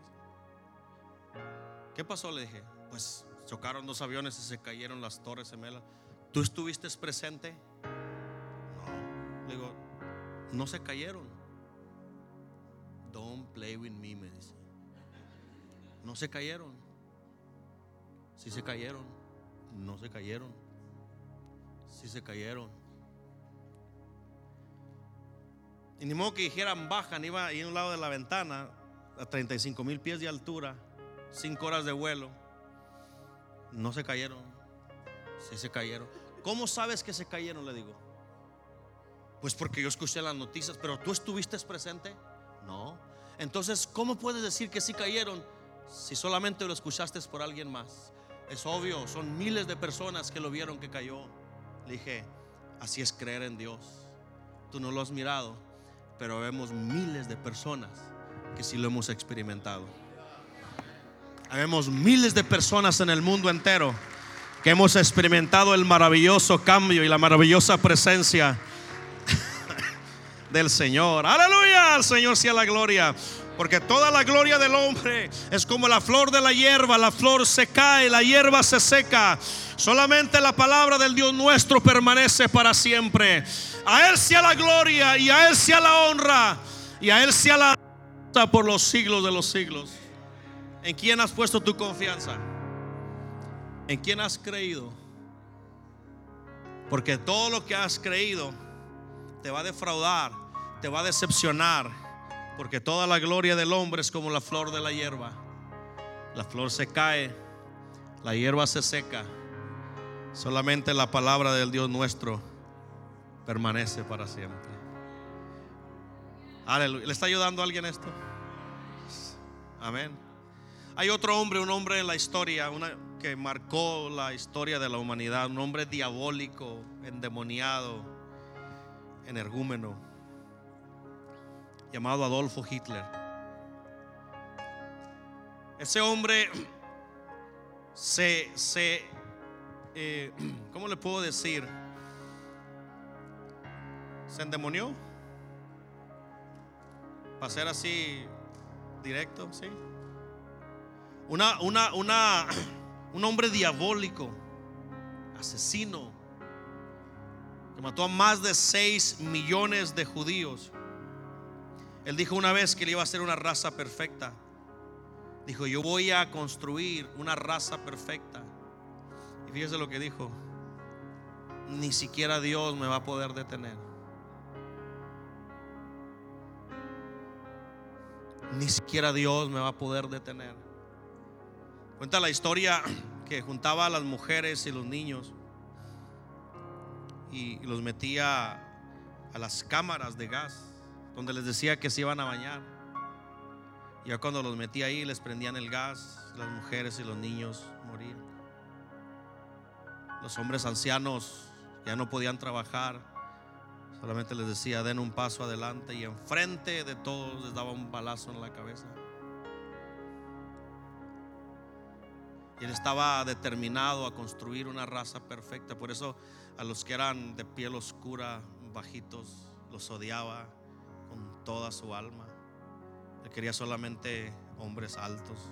¿Qué pasó? Le dije, pues chocaron dos aviones y se cayeron las Torres Gemelas. ¿Tú estuviste presente? No. Le digo, no se cayeron. Don't play with me, me dice. No se cayeron. Si se cayeron, no se cayeron. Si se cayeron. Y ni modo que dijeran bajan, iba ahí a un lado de la ventana, a 35 mil pies de altura, 5 horas de vuelo. No se cayeron. Si se cayeron. ¿Cómo sabes que se cayeron? Le digo. Pues porque yo escuché las noticias, pero tú estuviste presente. No. Entonces, ¿cómo puedes decir que sí cayeron si solamente lo escuchaste por alguien más? Es obvio, son miles de personas que lo vieron que cayó. Le dije, así es creer en Dios. Tú no lo has mirado, pero vemos miles de personas que sí lo hemos experimentado. Vemos miles de personas en el mundo entero que hemos experimentado el maravilloso cambio y la maravillosa presencia del Señor. Aleluya, al Señor sea la gloria. Porque toda la gloria del hombre es como la flor de la hierba. La flor se cae, la hierba se seca. Solamente la palabra del Dios nuestro permanece para siempre. A Él sea la gloria y a Él sea la honra y a Él sea la por los siglos de los siglos. ¿En quién has puesto tu confianza? ¿En quién has creído? Porque todo lo que has creído te va a defraudar, te va a decepcionar porque toda la gloria del hombre es como la flor de la hierba. La flor se cae, la hierba se seca. Solamente la palabra del Dios nuestro permanece para siempre. Aleluya. ¿Le está ayudando a alguien esto? Amén. Hay otro hombre, un hombre en la historia, una, que marcó la historia de la humanidad, un hombre diabólico, endemoniado, energúmeno llamado Adolfo Hitler. Ese hombre se, se eh, ¿cómo le puedo decir? Se endemonió. Para ser así directo, ¿sí? Una, una, una, un hombre diabólico, asesino, que mató a más de 6 millones de judíos. Él dijo una vez que él iba a ser una raza perfecta. Dijo, yo voy a construir una raza perfecta. Y fíjese lo que dijo. Ni siquiera Dios me va a poder detener. Ni siquiera Dios me va a poder detener. Cuenta la historia que juntaba a las mujeres y los niños y los metía a las cámaras de gas donde les decía que se iban a bañar. Ya cuando los metí ahí les prendían el gas, las mujeres y los niños morían. Los hombres ancianos ya no podían trabajar, solamente les decía den un paso adelante y enfrente de todos les daba un balazo en la cabeza. Y él estaba determinado a construir una raza perfecta, por eso a los que eran de piel oscura, bajitos, los odiaba con toda su alma. Él quería solamente hombres altos,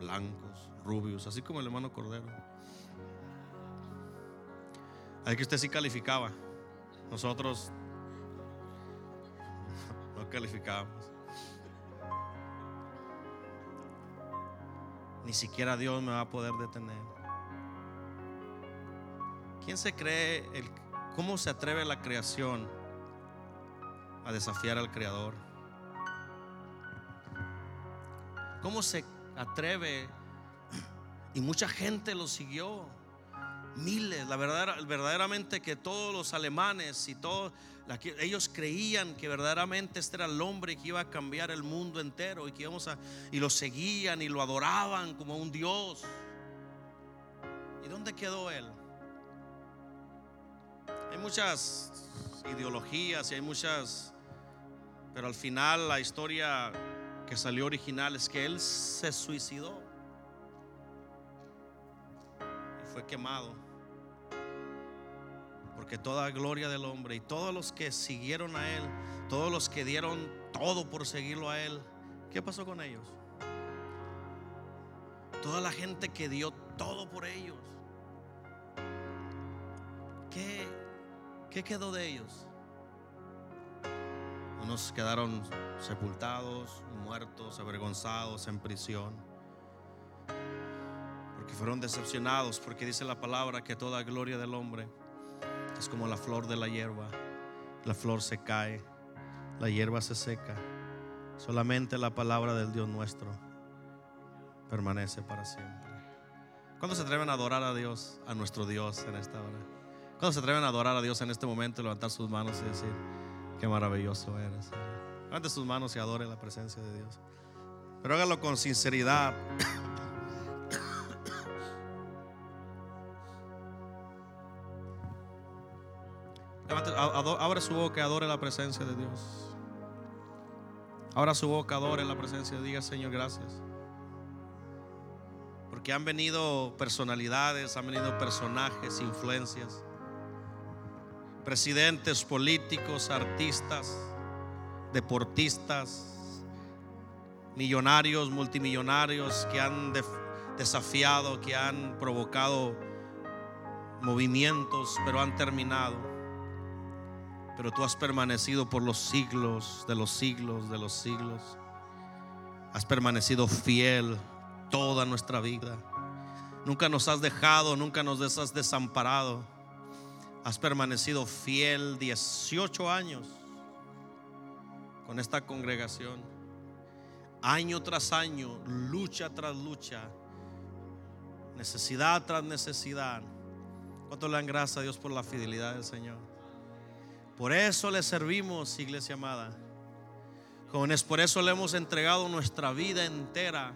blancos, rubios, así como el hermano Cordero. Hay que usted sí calificaba. Nosotros no calificábamos. Ni siquiera Dios me va a poder detener. ¿Quién se cree el, cómo se atreve la creación a desafiar al creador? ¿Cómo se atreve? Y mucha gente lo siguió. Miles, la verdad, verdaderamente que todos los alemanes y todos, ellos creían que verdaderamente este era el hombre que iba a cambiar el mundo entero y que íbamos a, y lo seguían y lo adoraban como un Dios. ¿Y dónde quedó él? Hay muchas ideologías y hay muchas, pero al final la historia que salió original es que él se suicidó y fue quemado. Porque toda gloria del hombre y todos los que siguieron a él, todos los que dieron todo por seguirlo a él, ¿qué pasó con ellos? Toda la gente que dio todo por ellos. ¿Qué, qué quedó de ellos? Unos quedaron sepultados, muertos, avergonzados, en prisión. Porque fueron decepcionados, porque dice la palabra que toda gloria del hombre es como la flor de la hierba. La flor se cae, la hierba se seca. Solamente la palabra del Dios nuestro permanece para siempre. ¿Cuándo se atreven a adorar a Dios, a nuestro Dios en esta hora? ¿Cuándo se atreven a adorar a Dios en este momento, levantar sus manos y decir, Qué maravilloso eres. Levante sus manos y adore la presencia de Dios. Pero hágalo con sinceridad. Abre su boca y adore la presencia de Dios. Abra su boca, adore la presencia. Diga, Señor, gracias. Porque han venido personalidades, han venido personajes, influencias presidentes políticos, artistas, deportistas, millonarios, multimillonarios que han desafiado, que han provocado movimientos, pero han terminado. Pero tú has permanecido por los siglos, de los siglos, de los siglos. Has permanecido fiel toda nuestra vida. Nunca nos has dejado, nunca nos has desamparado. Has permanecido fiel 18 años con esta congregación. Año tras año, lucha tras lucha, necesidad tras necesidad. ¿Cuánto le dan gracias a Dios por la fidelidad del Señor? Por eso le servimos, iglesia amada. Jóvenes, por eso le hemos entregado nuestra vida entera.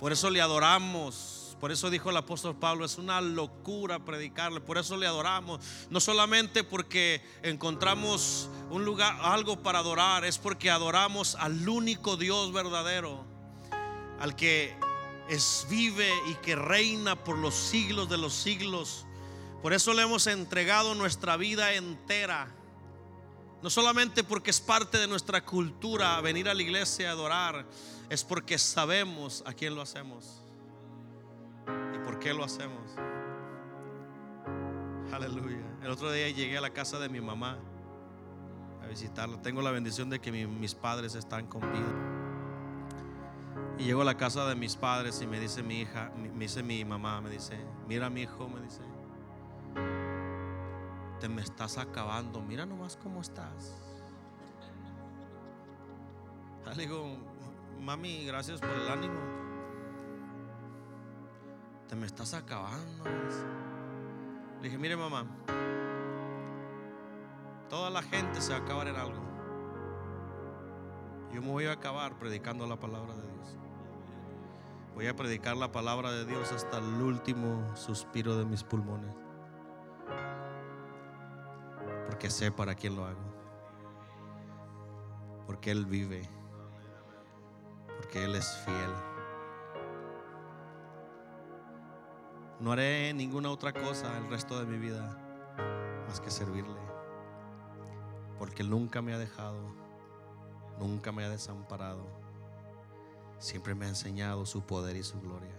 Por eso le adoramos. Por eso dijo el apóstol Pablo, es una locura predicarle. Por eso le adoramos. No solamente porque encontramos un lugar, algo para adorar, es porque adoramos al único Dios verdadero, al que es vive y que reina por los siglos de los siglos. Por eso le hemos entregado nuestra vida entera. No solamente porque es parte de nuestra cultura venir a la iglesia a adorar, es porque sabemos a quién lo hacemos. ¿Por qué lo hacemos? Aleluya. El otro día llegué a la casa de mi mamá a visitarla. Tengo la bendición de que mis padres están con vida. Y llego a la casa de mis padres y me dice mi hija, me dice mi mamá, me dice, mira mi hijo, me dice, te me estás acabando, mira nomás cómo estás. Le digo, mami, gracias por el ánimo te me estás acabando. Le dije, mire mamá, toda la gente se va a acabar en algo. Yo me voy a acabar predicando la palabra de Dios. Voy a predicar la palabra de Dios hasta el último suspiro de mis pulmones. Porque sé para quién lo hago. Porque Él vive. Porque Él es fiel. No haré ninguna otra cosa el resto de mi vida más que servirle. Porque Él nunca me ha dejado, nunca me ha desamparado. Siempre me ha enseñado su poder y su gloria.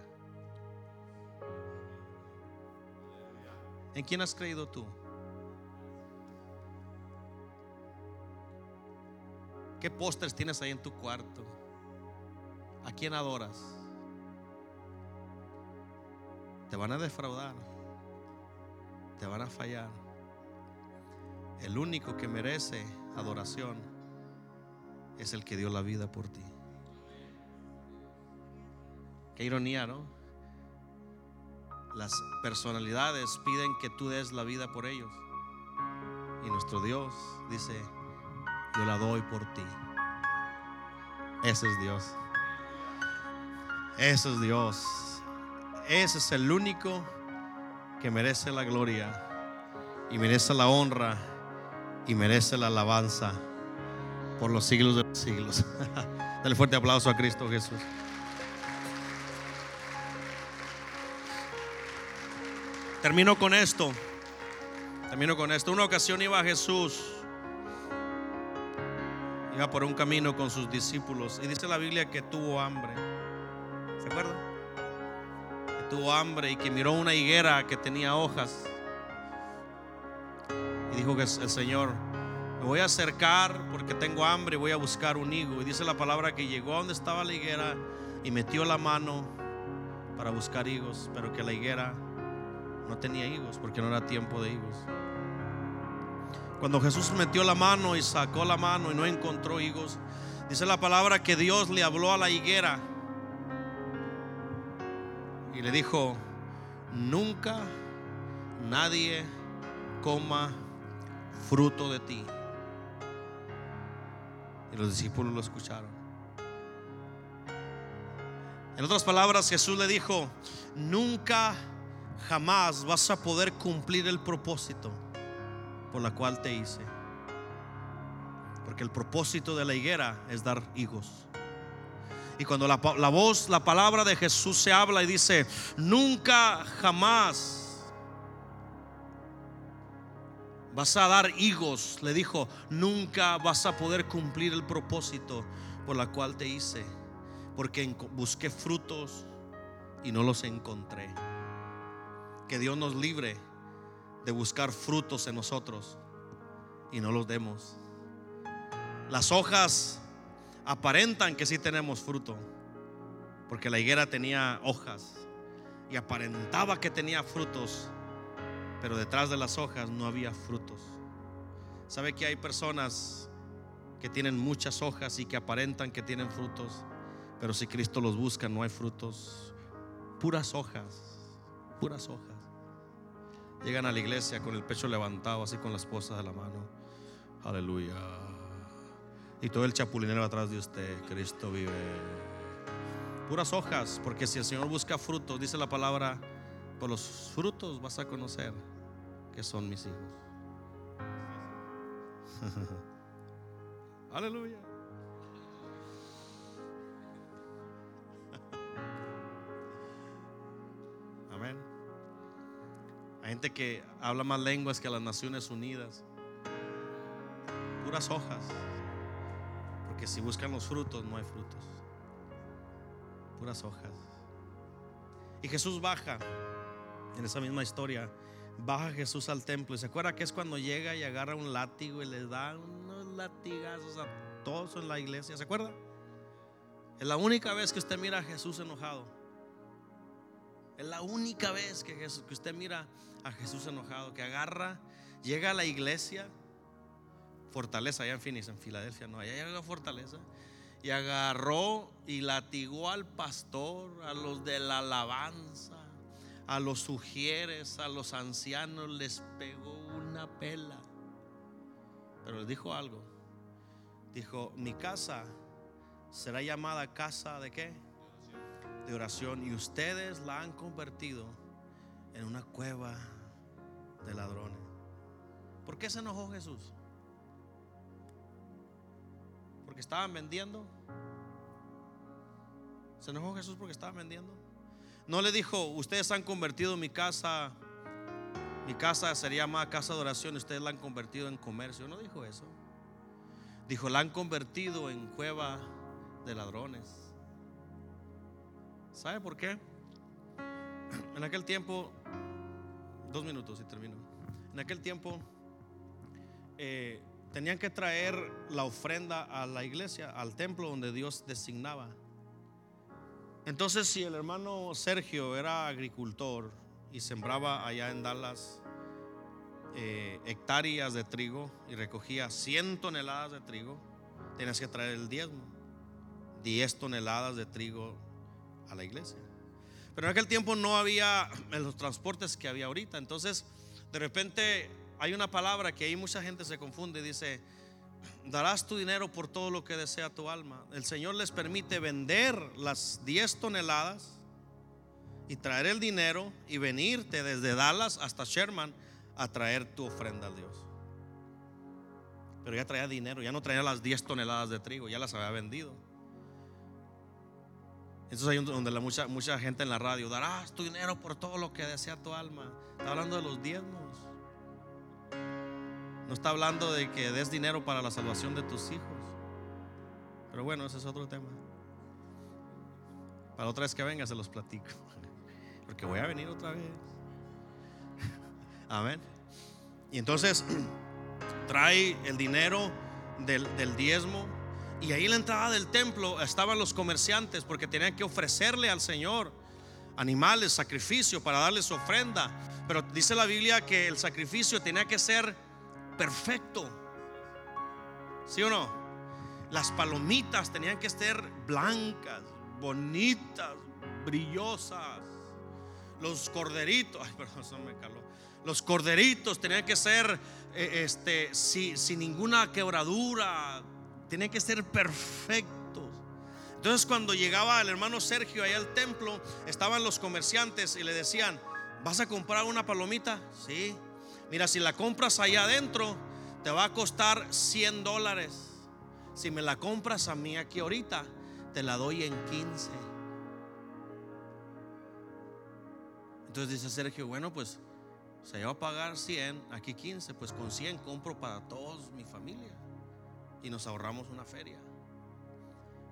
¿En quién has creído tú? ¿Qué pósters tienes ahí en tu cuarto? ¿A quién adoras? Te van a defraudar. Te van a fallar. El único que merece adoración es el que dio la vida por ti. Qué ironía, ¿no? Las personalidades piden que tú des la vida por ellos. Y nuestro Dios dice, yo la doy por ti. Ese es Dios. Ese es Dios. Ese es el único que merece la gloria y merece la honra y merece la alabanza por los siglos de los siglos. Dale fuerte aplauso a Cristo Jesús. Termino con esto. Termino con esto. Una ocasión iba Jesús. Por un camino con sus discípulos. Y dice la Biblia que tuvo hambre. ¿Se acuerdan? Que tuvo hambre y que miró una higuera que tenía hojas. Y dijo que el Señor, me voy a acercar porque tengo hambre y voy a buscar un higo. Y dice la palabra que llegó a donde estaba la higuera y metió la mano para buscar higos, pero que la higuera no tenía higos porque no era tiempo de higos. Cuando Jesús metió la mano y sacó la mano y no encontró higos, dice la palabra que Dios le habló a la higuera y le dijo, nunca nadie coma fruto de ti. Y los discípulos lo escucharon. En otras palabras, Jesús le dijo, nunca jamás vas a poder cumplir el propósito por la cual te hice. Porque el propósito de la higuera es dar higos. Y cuando la, la, voz, la palabra de Jesús se habla y dice, nunca jamás vas a dar higos, le dijo, nunca vas a poder cumplir el propósito por la cual te hice. Porque busqué frutos y no los encontré que Dios nos libre de buscar frutos en nosotros y no los demos. Las hojas aparentan que sí tenemos fruto, porque la higuera tenía hojas y aparentaba que tenía frutos, pero detrás de las hojas no había frutos. ¿Sabe que hay personas que tienen muchas hojas y que aparentan que tienen frutos, pero si Cristo los busca no hay frutos? Puras hojas, puras hojas. Llegan a la iglesia con el pecho levantado, así con la esposa de la mano. Aleluya. Y todo el chapulinero atrás de usted. Cristo vive. Puras hojas, porque si el Señor busca frutos, dice la palabra, por los frutos vas a conocer que son mis hijos. Aleluya. Gente que habla más lenguas que las Naciones Unidas. Puras hojas. Porque si buscan los frutos, no hay frutos. Puras hojas. Y Jesús baja en esa misma historia. Baja Jesús al templo. ¿Y se acuerda que es cuando llega y agarra un látigo y les da unos latigazos a todos en la iglesia? ¿Se acuerda? Es la única vez que usted mira a Jesús enojado. Es la única vez que, Jesús, que usted mira a Jesús enojado, que agarra, llega a la iglesia, fortaleza allá en Phoenix, en Filadelfia, no, allá llega fortaleza, y agarró y latigó al pastor, a los de la alabanza, a los sugieres, a los ancianos, les pegó una pela. Pero les dijo algo. Dijo, mi casa será llamada casa de qué? De oración. Y ustedes la han convertido en una cueva de ladrones. ¿Por qué se enojó Jesús? Porque estaban vendiendo. ¿Se enojó Jesús porque estaban vendiendo? No le dijo, ustedes han convertido mi casa, mi casa sería más casa de oración, ustedes la han convertido en comercio. No dijo eso. Dijo, la han convertido en cueva de ladrones. ¿Sabe por qué? En aquel tiempo, dos minutos y termino. En aquel tiempo, eh, tenían que traer la ofrenda a la iglesia, al templo donde Dios designaba. Entonces, si el hermano Sergio era agricultor y sembraba allá en Dallas eh, hectáreas de trigo y recogía 100 toneladas de trigo, tenías que traer el diezmo, 10 toneladas de trigo a la iglesia. Pero en aquel tiempo no había los transportes que había ahorita. Entonces, de repente hay una palabra que ahí mucha gente se confunde. Dice, darás tu dinero por todo lo que desea tu alma. El Señor les permite vender las 10 toneladas y traer el dinero y venirte desde Dallas hasta Sherman a traer tu ofrenda a Dios. Pero ya traía dinero, ya no traía las 10 toneladas de trigo, ya las había vendido. Entonces ahí donde la mucha, mucha gente en la radio, darás tu dinero por todo lo que desea tu alma. Está hablando de los diezmos. No está hablando de que des dinero para la salvación de tus hijos. Pero bueno, ese es otro tema. Para otra vez que venga se los platico. Porque voy a venir otra vez. Amén. Y entonces trae el dinero del, del diezmo y ahí en la entrada del templo estaban los comerciantes porque tenían que ofrecerle al Señor animales, sacrificio para darle su ofrenda. Pero dice la Biblia que el sacrificio tenía que ser perfecto. ¿Sí o no? Las palomitas tenían que ser blancas, bonitas, brillosas. Los corderitos, ay, perdón, eso me caló. Los corderitos tenían que ser eh, este, sin ninguna quebradura, tienen que ser perfectos. Entonces cuando llegaba el hermano Sergio allá al templo, estaban los comerciantes y le decían, ¿vas a comprar una palomita? Sí. Mira, si la compras allá adentro, te va a costar 100 dólares. Si me la compras a mí aquí ahorita, te la doy en 15. Entonces dice Sergio, bueno, pues se va a pagar 100, aquí 15, pues con 100 compro para todos mi familia y nos ahorramos una feria.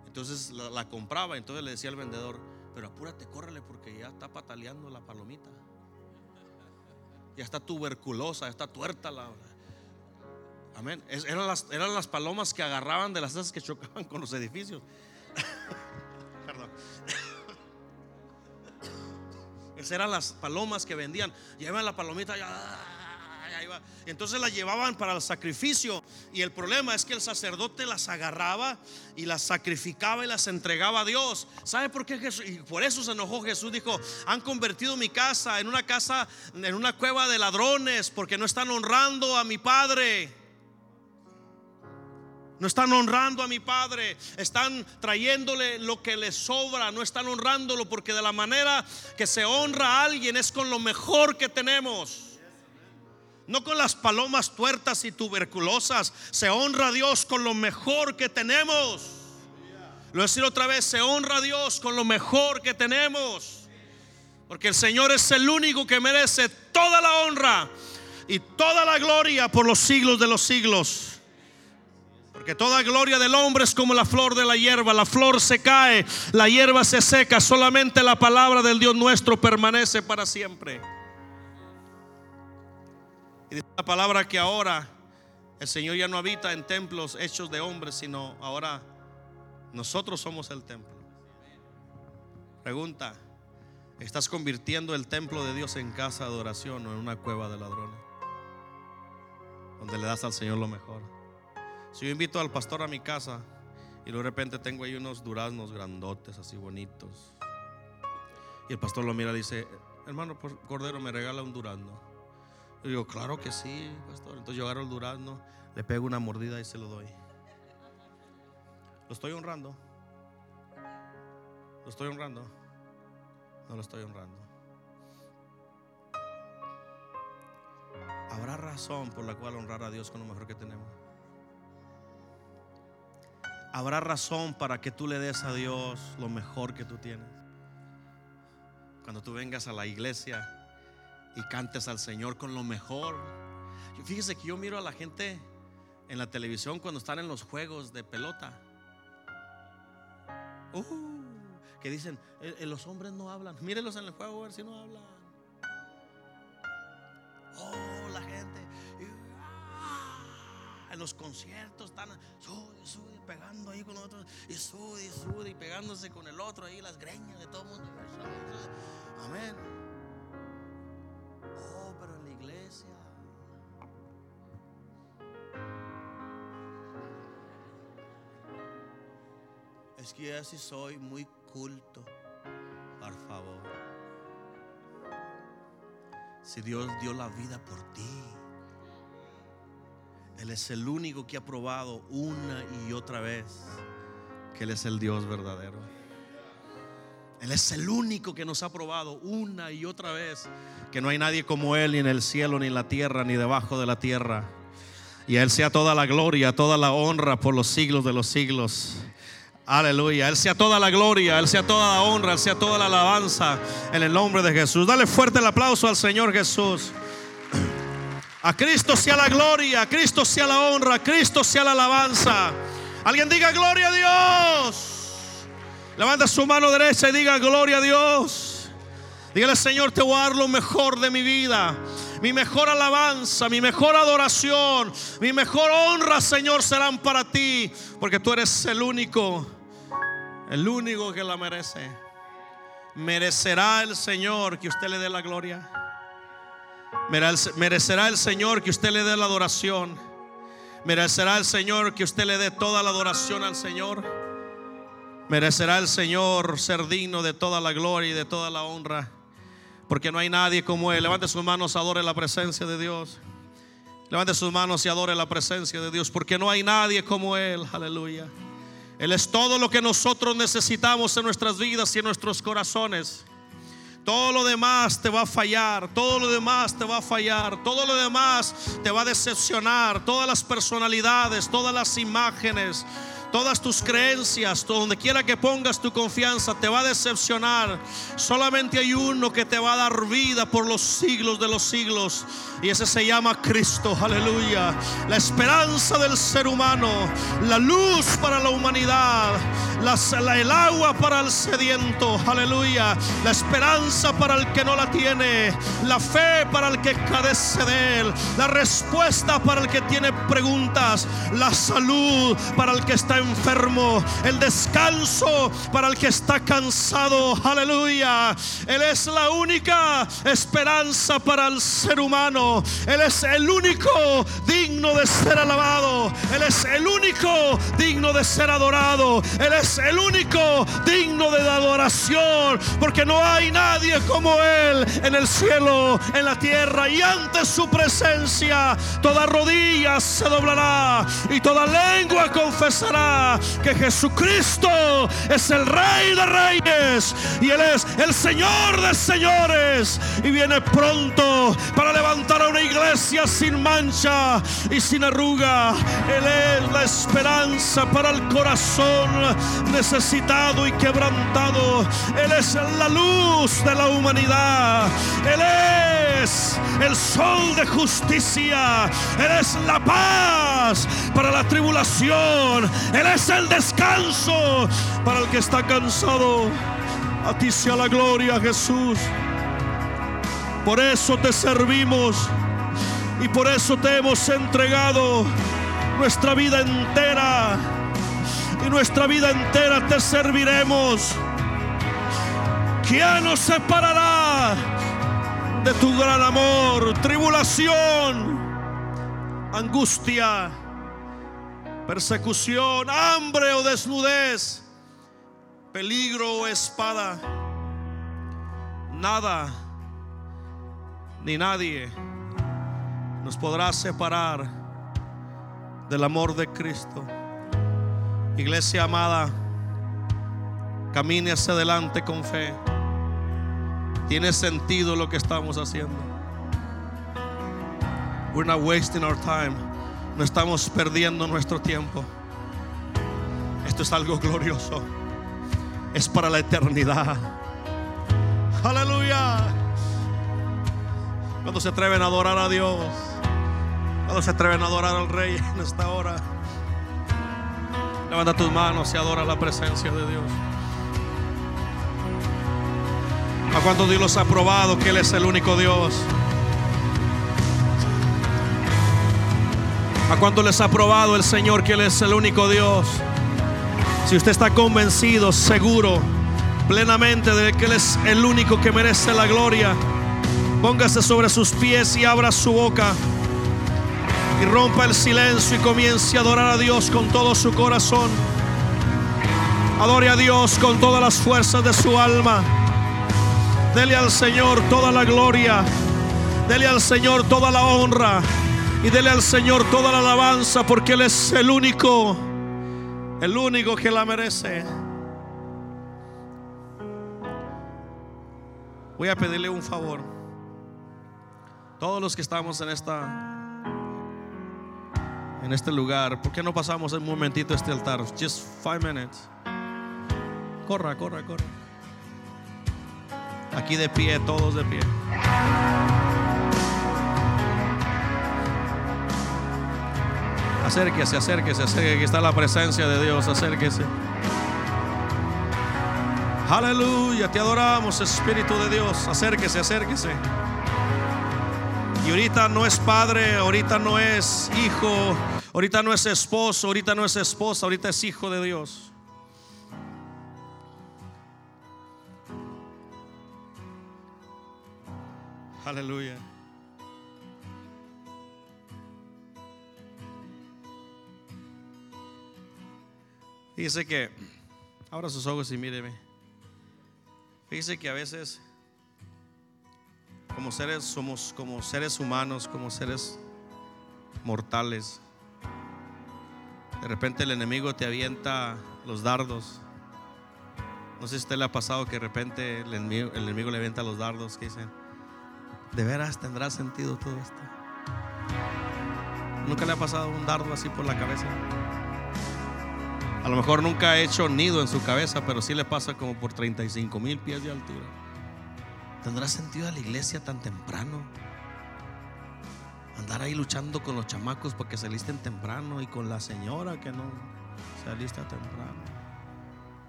Entonces la, compraba, entonces le decía al vendedor, pero apúrate, córrele porque ya está pataleando la palomita. Ya está tuberculosa, ya está tuerta la... Amén. eran, las, eran las palomas que agarraban de las esas que chocaban con los edificios. Perdón. Esas eran las palomas que vendían. Llevan la palomita ya entonces las llevaban para el sacrificio. Y el problema es que el sacerdote las agarraba y las sacrificaba y las entregaba a Dios. ¿Sabe por qué Jesús? Y por eso se enojó Jesús. Dijo, han convertido mi casa en una casa, en una cueva de ladrones, porque no están honrando a mi Padre. No están honrando a mi Padre. Están trayéndole lo que les sobra. No están honrándolo porque de la manera que se honra a alguien es con lo mejor que tenemos no con las palomas tuertas y tuberculosas. Se honra a Dios con lo mejor que tenemos. Lo voy a decir otra vez, se honra a Dios con lo mejor que tenemos. Porque el Señor es el único que merece toda la honra y toda la gloria por los siglos de los siglos. Porque toda gloria del hombre es como la flor de la hierba. La flor se cae, la hierba se seca. Solamente la palabra del Dios nuestro permanece para siempre. Y dice la palabra que ahora el Señor ya no habita en templos hechos de hombres, sino ahora nosotros somos el templo. Pregunta, ¿estás convirtiendo el templo de Dios en casa de adoración o en una cueva de ladrones? Donde le das al Señor lo mejor. Si yo invito al pastor a mi casa y de repente tengo ahí unos duraznos grandotes, así bonitos, y el pastor lo mira y dice, hermano Cordero, me regala un durazno. Yo digo, claro que sí, pastor. Entonces yo agarro el durazno, le pego una mordida y se lo doy. ¿Lo estoy honrando? ¿Lo estoy honrando? No lo estoy honrando. Habrá razón por la cual honrar a Dios con lo mejor que tenemos. Habrá razón para que tú le des a Dios lo mejor que tú tienes. Cuando tú vengas a la iglesia, y cantes al Señor con lo mejor. Fíjese que yo miro a la gente en la televisión cuando están en los juegos de pelota. Uh, que dicen, eh, eh, los hombres no hablan. Mírenlos en el juego a ver si no hablan. Oh, la gente. Ah, en los conciertos están sube, sube, pegando ahí con otros y sube y pegándose con el otro ahí las greñas de todo el mundo. Amén. Oh, pero en la iglesia es que así soy muy culto. Por favor. Si Dios dio la vida por ti. Él es el único que ha probado una y otra vez que Él es el Dios verdadero. Él es el único que nos ha probado una y otra vez que no hay nadie como Él ni en el cielo, ni en la tierra, ni debajo de la tierra. Y Él sea toda la gloria, toda la honra por los siglos de los siglos. Aleluya. Él sea toda la gloria, Él sea toda la honra, Él sea toda la alabanza en el nombre de Jesús. Dale fuerte el aplauso al Señor Jesús. A Cristo sea la gloria, a Cristo sea la honra, a Cristo sea la alabanza. Alguien diga gloria a Dios. Levanta su mano derecha y diga gloria a Dios. Dígale, Señor, te voy a dar lo mejor de mi vida. Mi mejor alabanza, mi mejor adoración, mi mejor honra, Señor, serán para ti. Porque tú eres el único, el único que la merece. Merecerá el Señor que usted le dé la gloria. Merecerá el Señor que usted le dé la adoración. Merecerá el Señor que usted le dé toda la adoración al Señor. Merecerá el Señor ser digno de toda la gloria y de toda la honra. Porque no hay nadie como Él. Levante sus manos, adore la presencia de Dios. Levante sus manos y adore la presencia de Dios. Porque no hay nadie como Él. Aleluya. Él es todo lo que nosotros necesitamos en nuestras vidas y en nuestros corazones. Todo lo demás te va a fallar, todo lo demás te va a fallar, todo lo demás te va a decepcionar, todas las personalidades, todas las imágenes, todas tus creencias, donde quiera que pongas tu confianza, te va a decepcionar. Solamente hay uno que te va a dar vida por los siglos de los siglos. Y ese se llama Cristo, aleluya. La esperanza del ser humano, la luz para la humanidad, el agua para el sediento, aleluya. La esperanza para el que no la tiene, la fe para el que carece de él, la respuesta para el que tiene preguntas, la salud para el que está enfermo, el descanso para el que está cansado, aleluya. Él es la única esperanza para el ser humano. Él es el único digno de ser alabado. Él es el único digno de ser adorado. Él es el único digno de adoración. Porque no hay nadie como Él en el cielo, en la tierra. Y ante su presencia toda rodilla se doblará y toda lengua confesará que Jesucristo es el Rey de Reyes y Él es el Señor de Señores. Y viene pronto para levantar una iglesia sin mancha y sin arruga. Él es la esperanza para el corazón necesitado y quebrantado. Él es la luz de la humanidad. Él es el sol de justicia. Él es la paz para la tribulación. Él es el descanso para el que está cansado. A ti sea la gloria, Jesús. Por eso te servimos y por eso te hemos entregado nuestra vida entera. Y nuestra vida entera te serviremos. ¿Quién nos separará de tu gran amor? Tribulación, angustia, persecución, hambre o desnudez, peligro o espada. Nada ni nadie nos podrá separar del amor de Cristo. Iglesia amada, camine hacia adelante con fe. Tiene sentido lo que estamos haciendo. We're not wasting our time. No estamos perdiendo nuestro tiempo. Esto es algo glorioso. Es para la eternidad. Aleluya. Cuando se atreven a adorar a Dios. Cuando se atreven a adorar al Rey en esta hora. Levanta tus manos y adora la presencia de Dios. ¿A cuántos Dios los ha probado que Él es el único Dios? ¿A cuánto les ha probado el Señor que Él es el único Dios? Si usted está convencido, seguro, plenamente de que Él es el único que merece la gloria, póngase sobre sus pies y abra su boca y rompa el silencio y comience a adorar a Dios con todo su corazón. Adore a Dios con todas las fuerzas de su alma. Dele al Señor toda la gloria. Dele al Señor toda la honra. Y dele al Señor toda la alabanza porque Él es el único, el único que la merece. Voy a pedirle un favor. Todos los que estamos en esta en este lugar, ¿por qué no pasamos un momentito este altar? Just five minutes. Corra, corra, corra. Aquí de pie, todos de pie. Acérquese, acérquese, acérquese. Aquí está la presencia de Dios. Acérquese. Aleluya, te adoramos, Espíritu de Dios. Acérquese, acérquese. Y ahorita no es padre, ahorita no es hijo, ahorita no es esposo, ahorita no es esposa, ahorita es hijo de Dios. Aleluya. Fíjese que, abra sus ojos y míreme. Fíjese que a veces, como seres, somos como seres humanos, como seres mortales. De repente el enemigo te avienta los dardos. No sé si a usted le ha pasado que de repente el enemigo, el enemigo le avienta los dardos que dicen, ¿de veras tendrá sentido todo esto? ¿Nunca le ha pasado un dardo así por la cabeza? A lo mejor nunca ha hecho nido en su cabeza, pero sí le pasa como por 35 mil pies de altura. ¿Tendrá sentido a la iglesia tan temprano? Andar ahí luchando con los chamacos porque se alisten temprano y con la señora que no se alista temprano.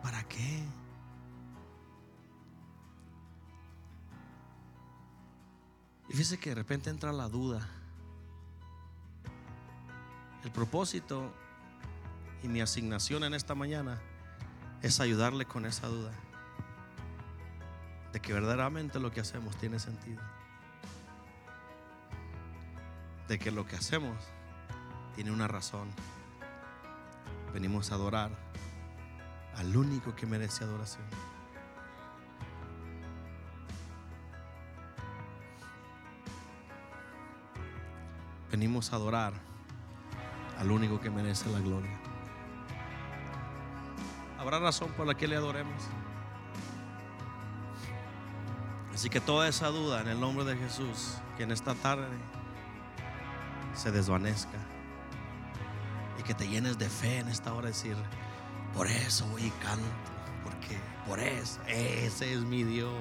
¿Para qué? Y fíjese que de repente entra la duda. El propósito y mi asignación en esta mañana es ayudarle con esa duda. De que verdaderamente lo que hacemos tiene sentido. De que lo que hacemos tiene una razón. Venimos a adorar al único que merece adoración. Venimos a adorar al único que merece la gloria. Habrá razón por la que le adoremos. Así que toda esa duda en el nombre de Jesús, que en esta tarde se desvanezca y que te llenes de fe en esta hora, decir, por eso voy y canto, porque por eso, ese es mi Dios,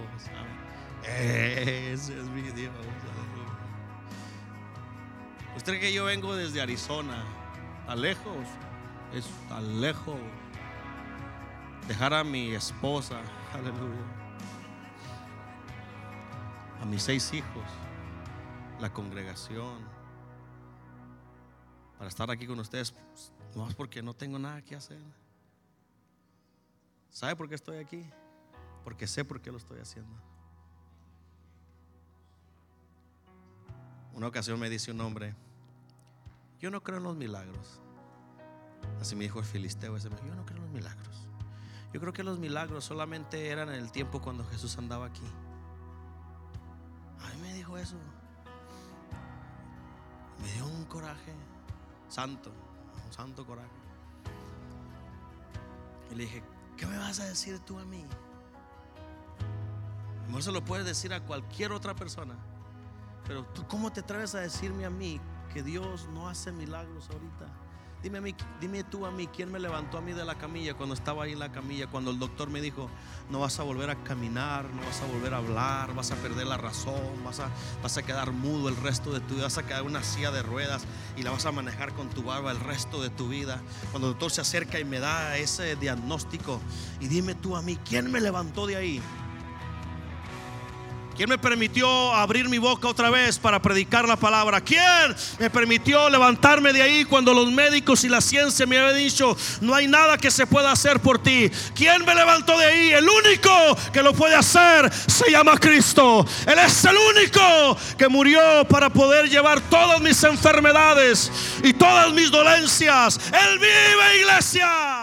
ese es mi Dios. Usted que yo vengo desde Arizona, a lejos, es tan lejos. Dejar a mi esposa, aleluya, a mis seis hijos, la congregación, para estar aquí con ustedes, no es porque no tengo nada que hacer. ¿Sabe por qué estoy aquí? Porque sé por qué lo estoy haciendo. Una ocasión me dice un hombre, yo no creo en los milagros. Así me dijo el filisteo ese, yo no creo en los milagros. Yo creo que los milagros solamente eran en el tiempo cuando Jesús andaba aquí. A mí me dijo eso. Me dio un coraje santo, un santo coraje. Y le dije, ¿qué me vas a decir tú a mí? No se lo puedes decir a cualquier otra persona. Pero tú, ¿cómo te atreves a decirme a mí que Dios no hace milagros ahorita? Dime, a mí, dime tú a mí, ¿quién me levantó a mí de la camilla cuando estaba ahí en la camilla? Cuando el doctor me dijo, no vas a volver a caminar, no vas a volver a hablar, vas a perder la razón, vas a, vas a quedar mudo el resto de tu vida, vas a quedar una silla de ruedas y la vas a manejar con tu barba el resto de tu vida. Cuando el doctor se acerca y me da ese diagnóstico, y dime tú a mí, ¿quién me levantó de ahí? ¿Quién me permitió abrir mi boca otra vez para predicar la palabra? ¿Quién me permitió levantarme de ahí cuando los médicos y la ciencia me habían dicho no hay nada que se pueda hacer por ti? ¿Quién me levantó de ahí? El único que lo puede hacer se llama Cristo. Él es el único que murió para poder llevar todas mis enfermedades y todas mis dolencias. Él vive, iglesia.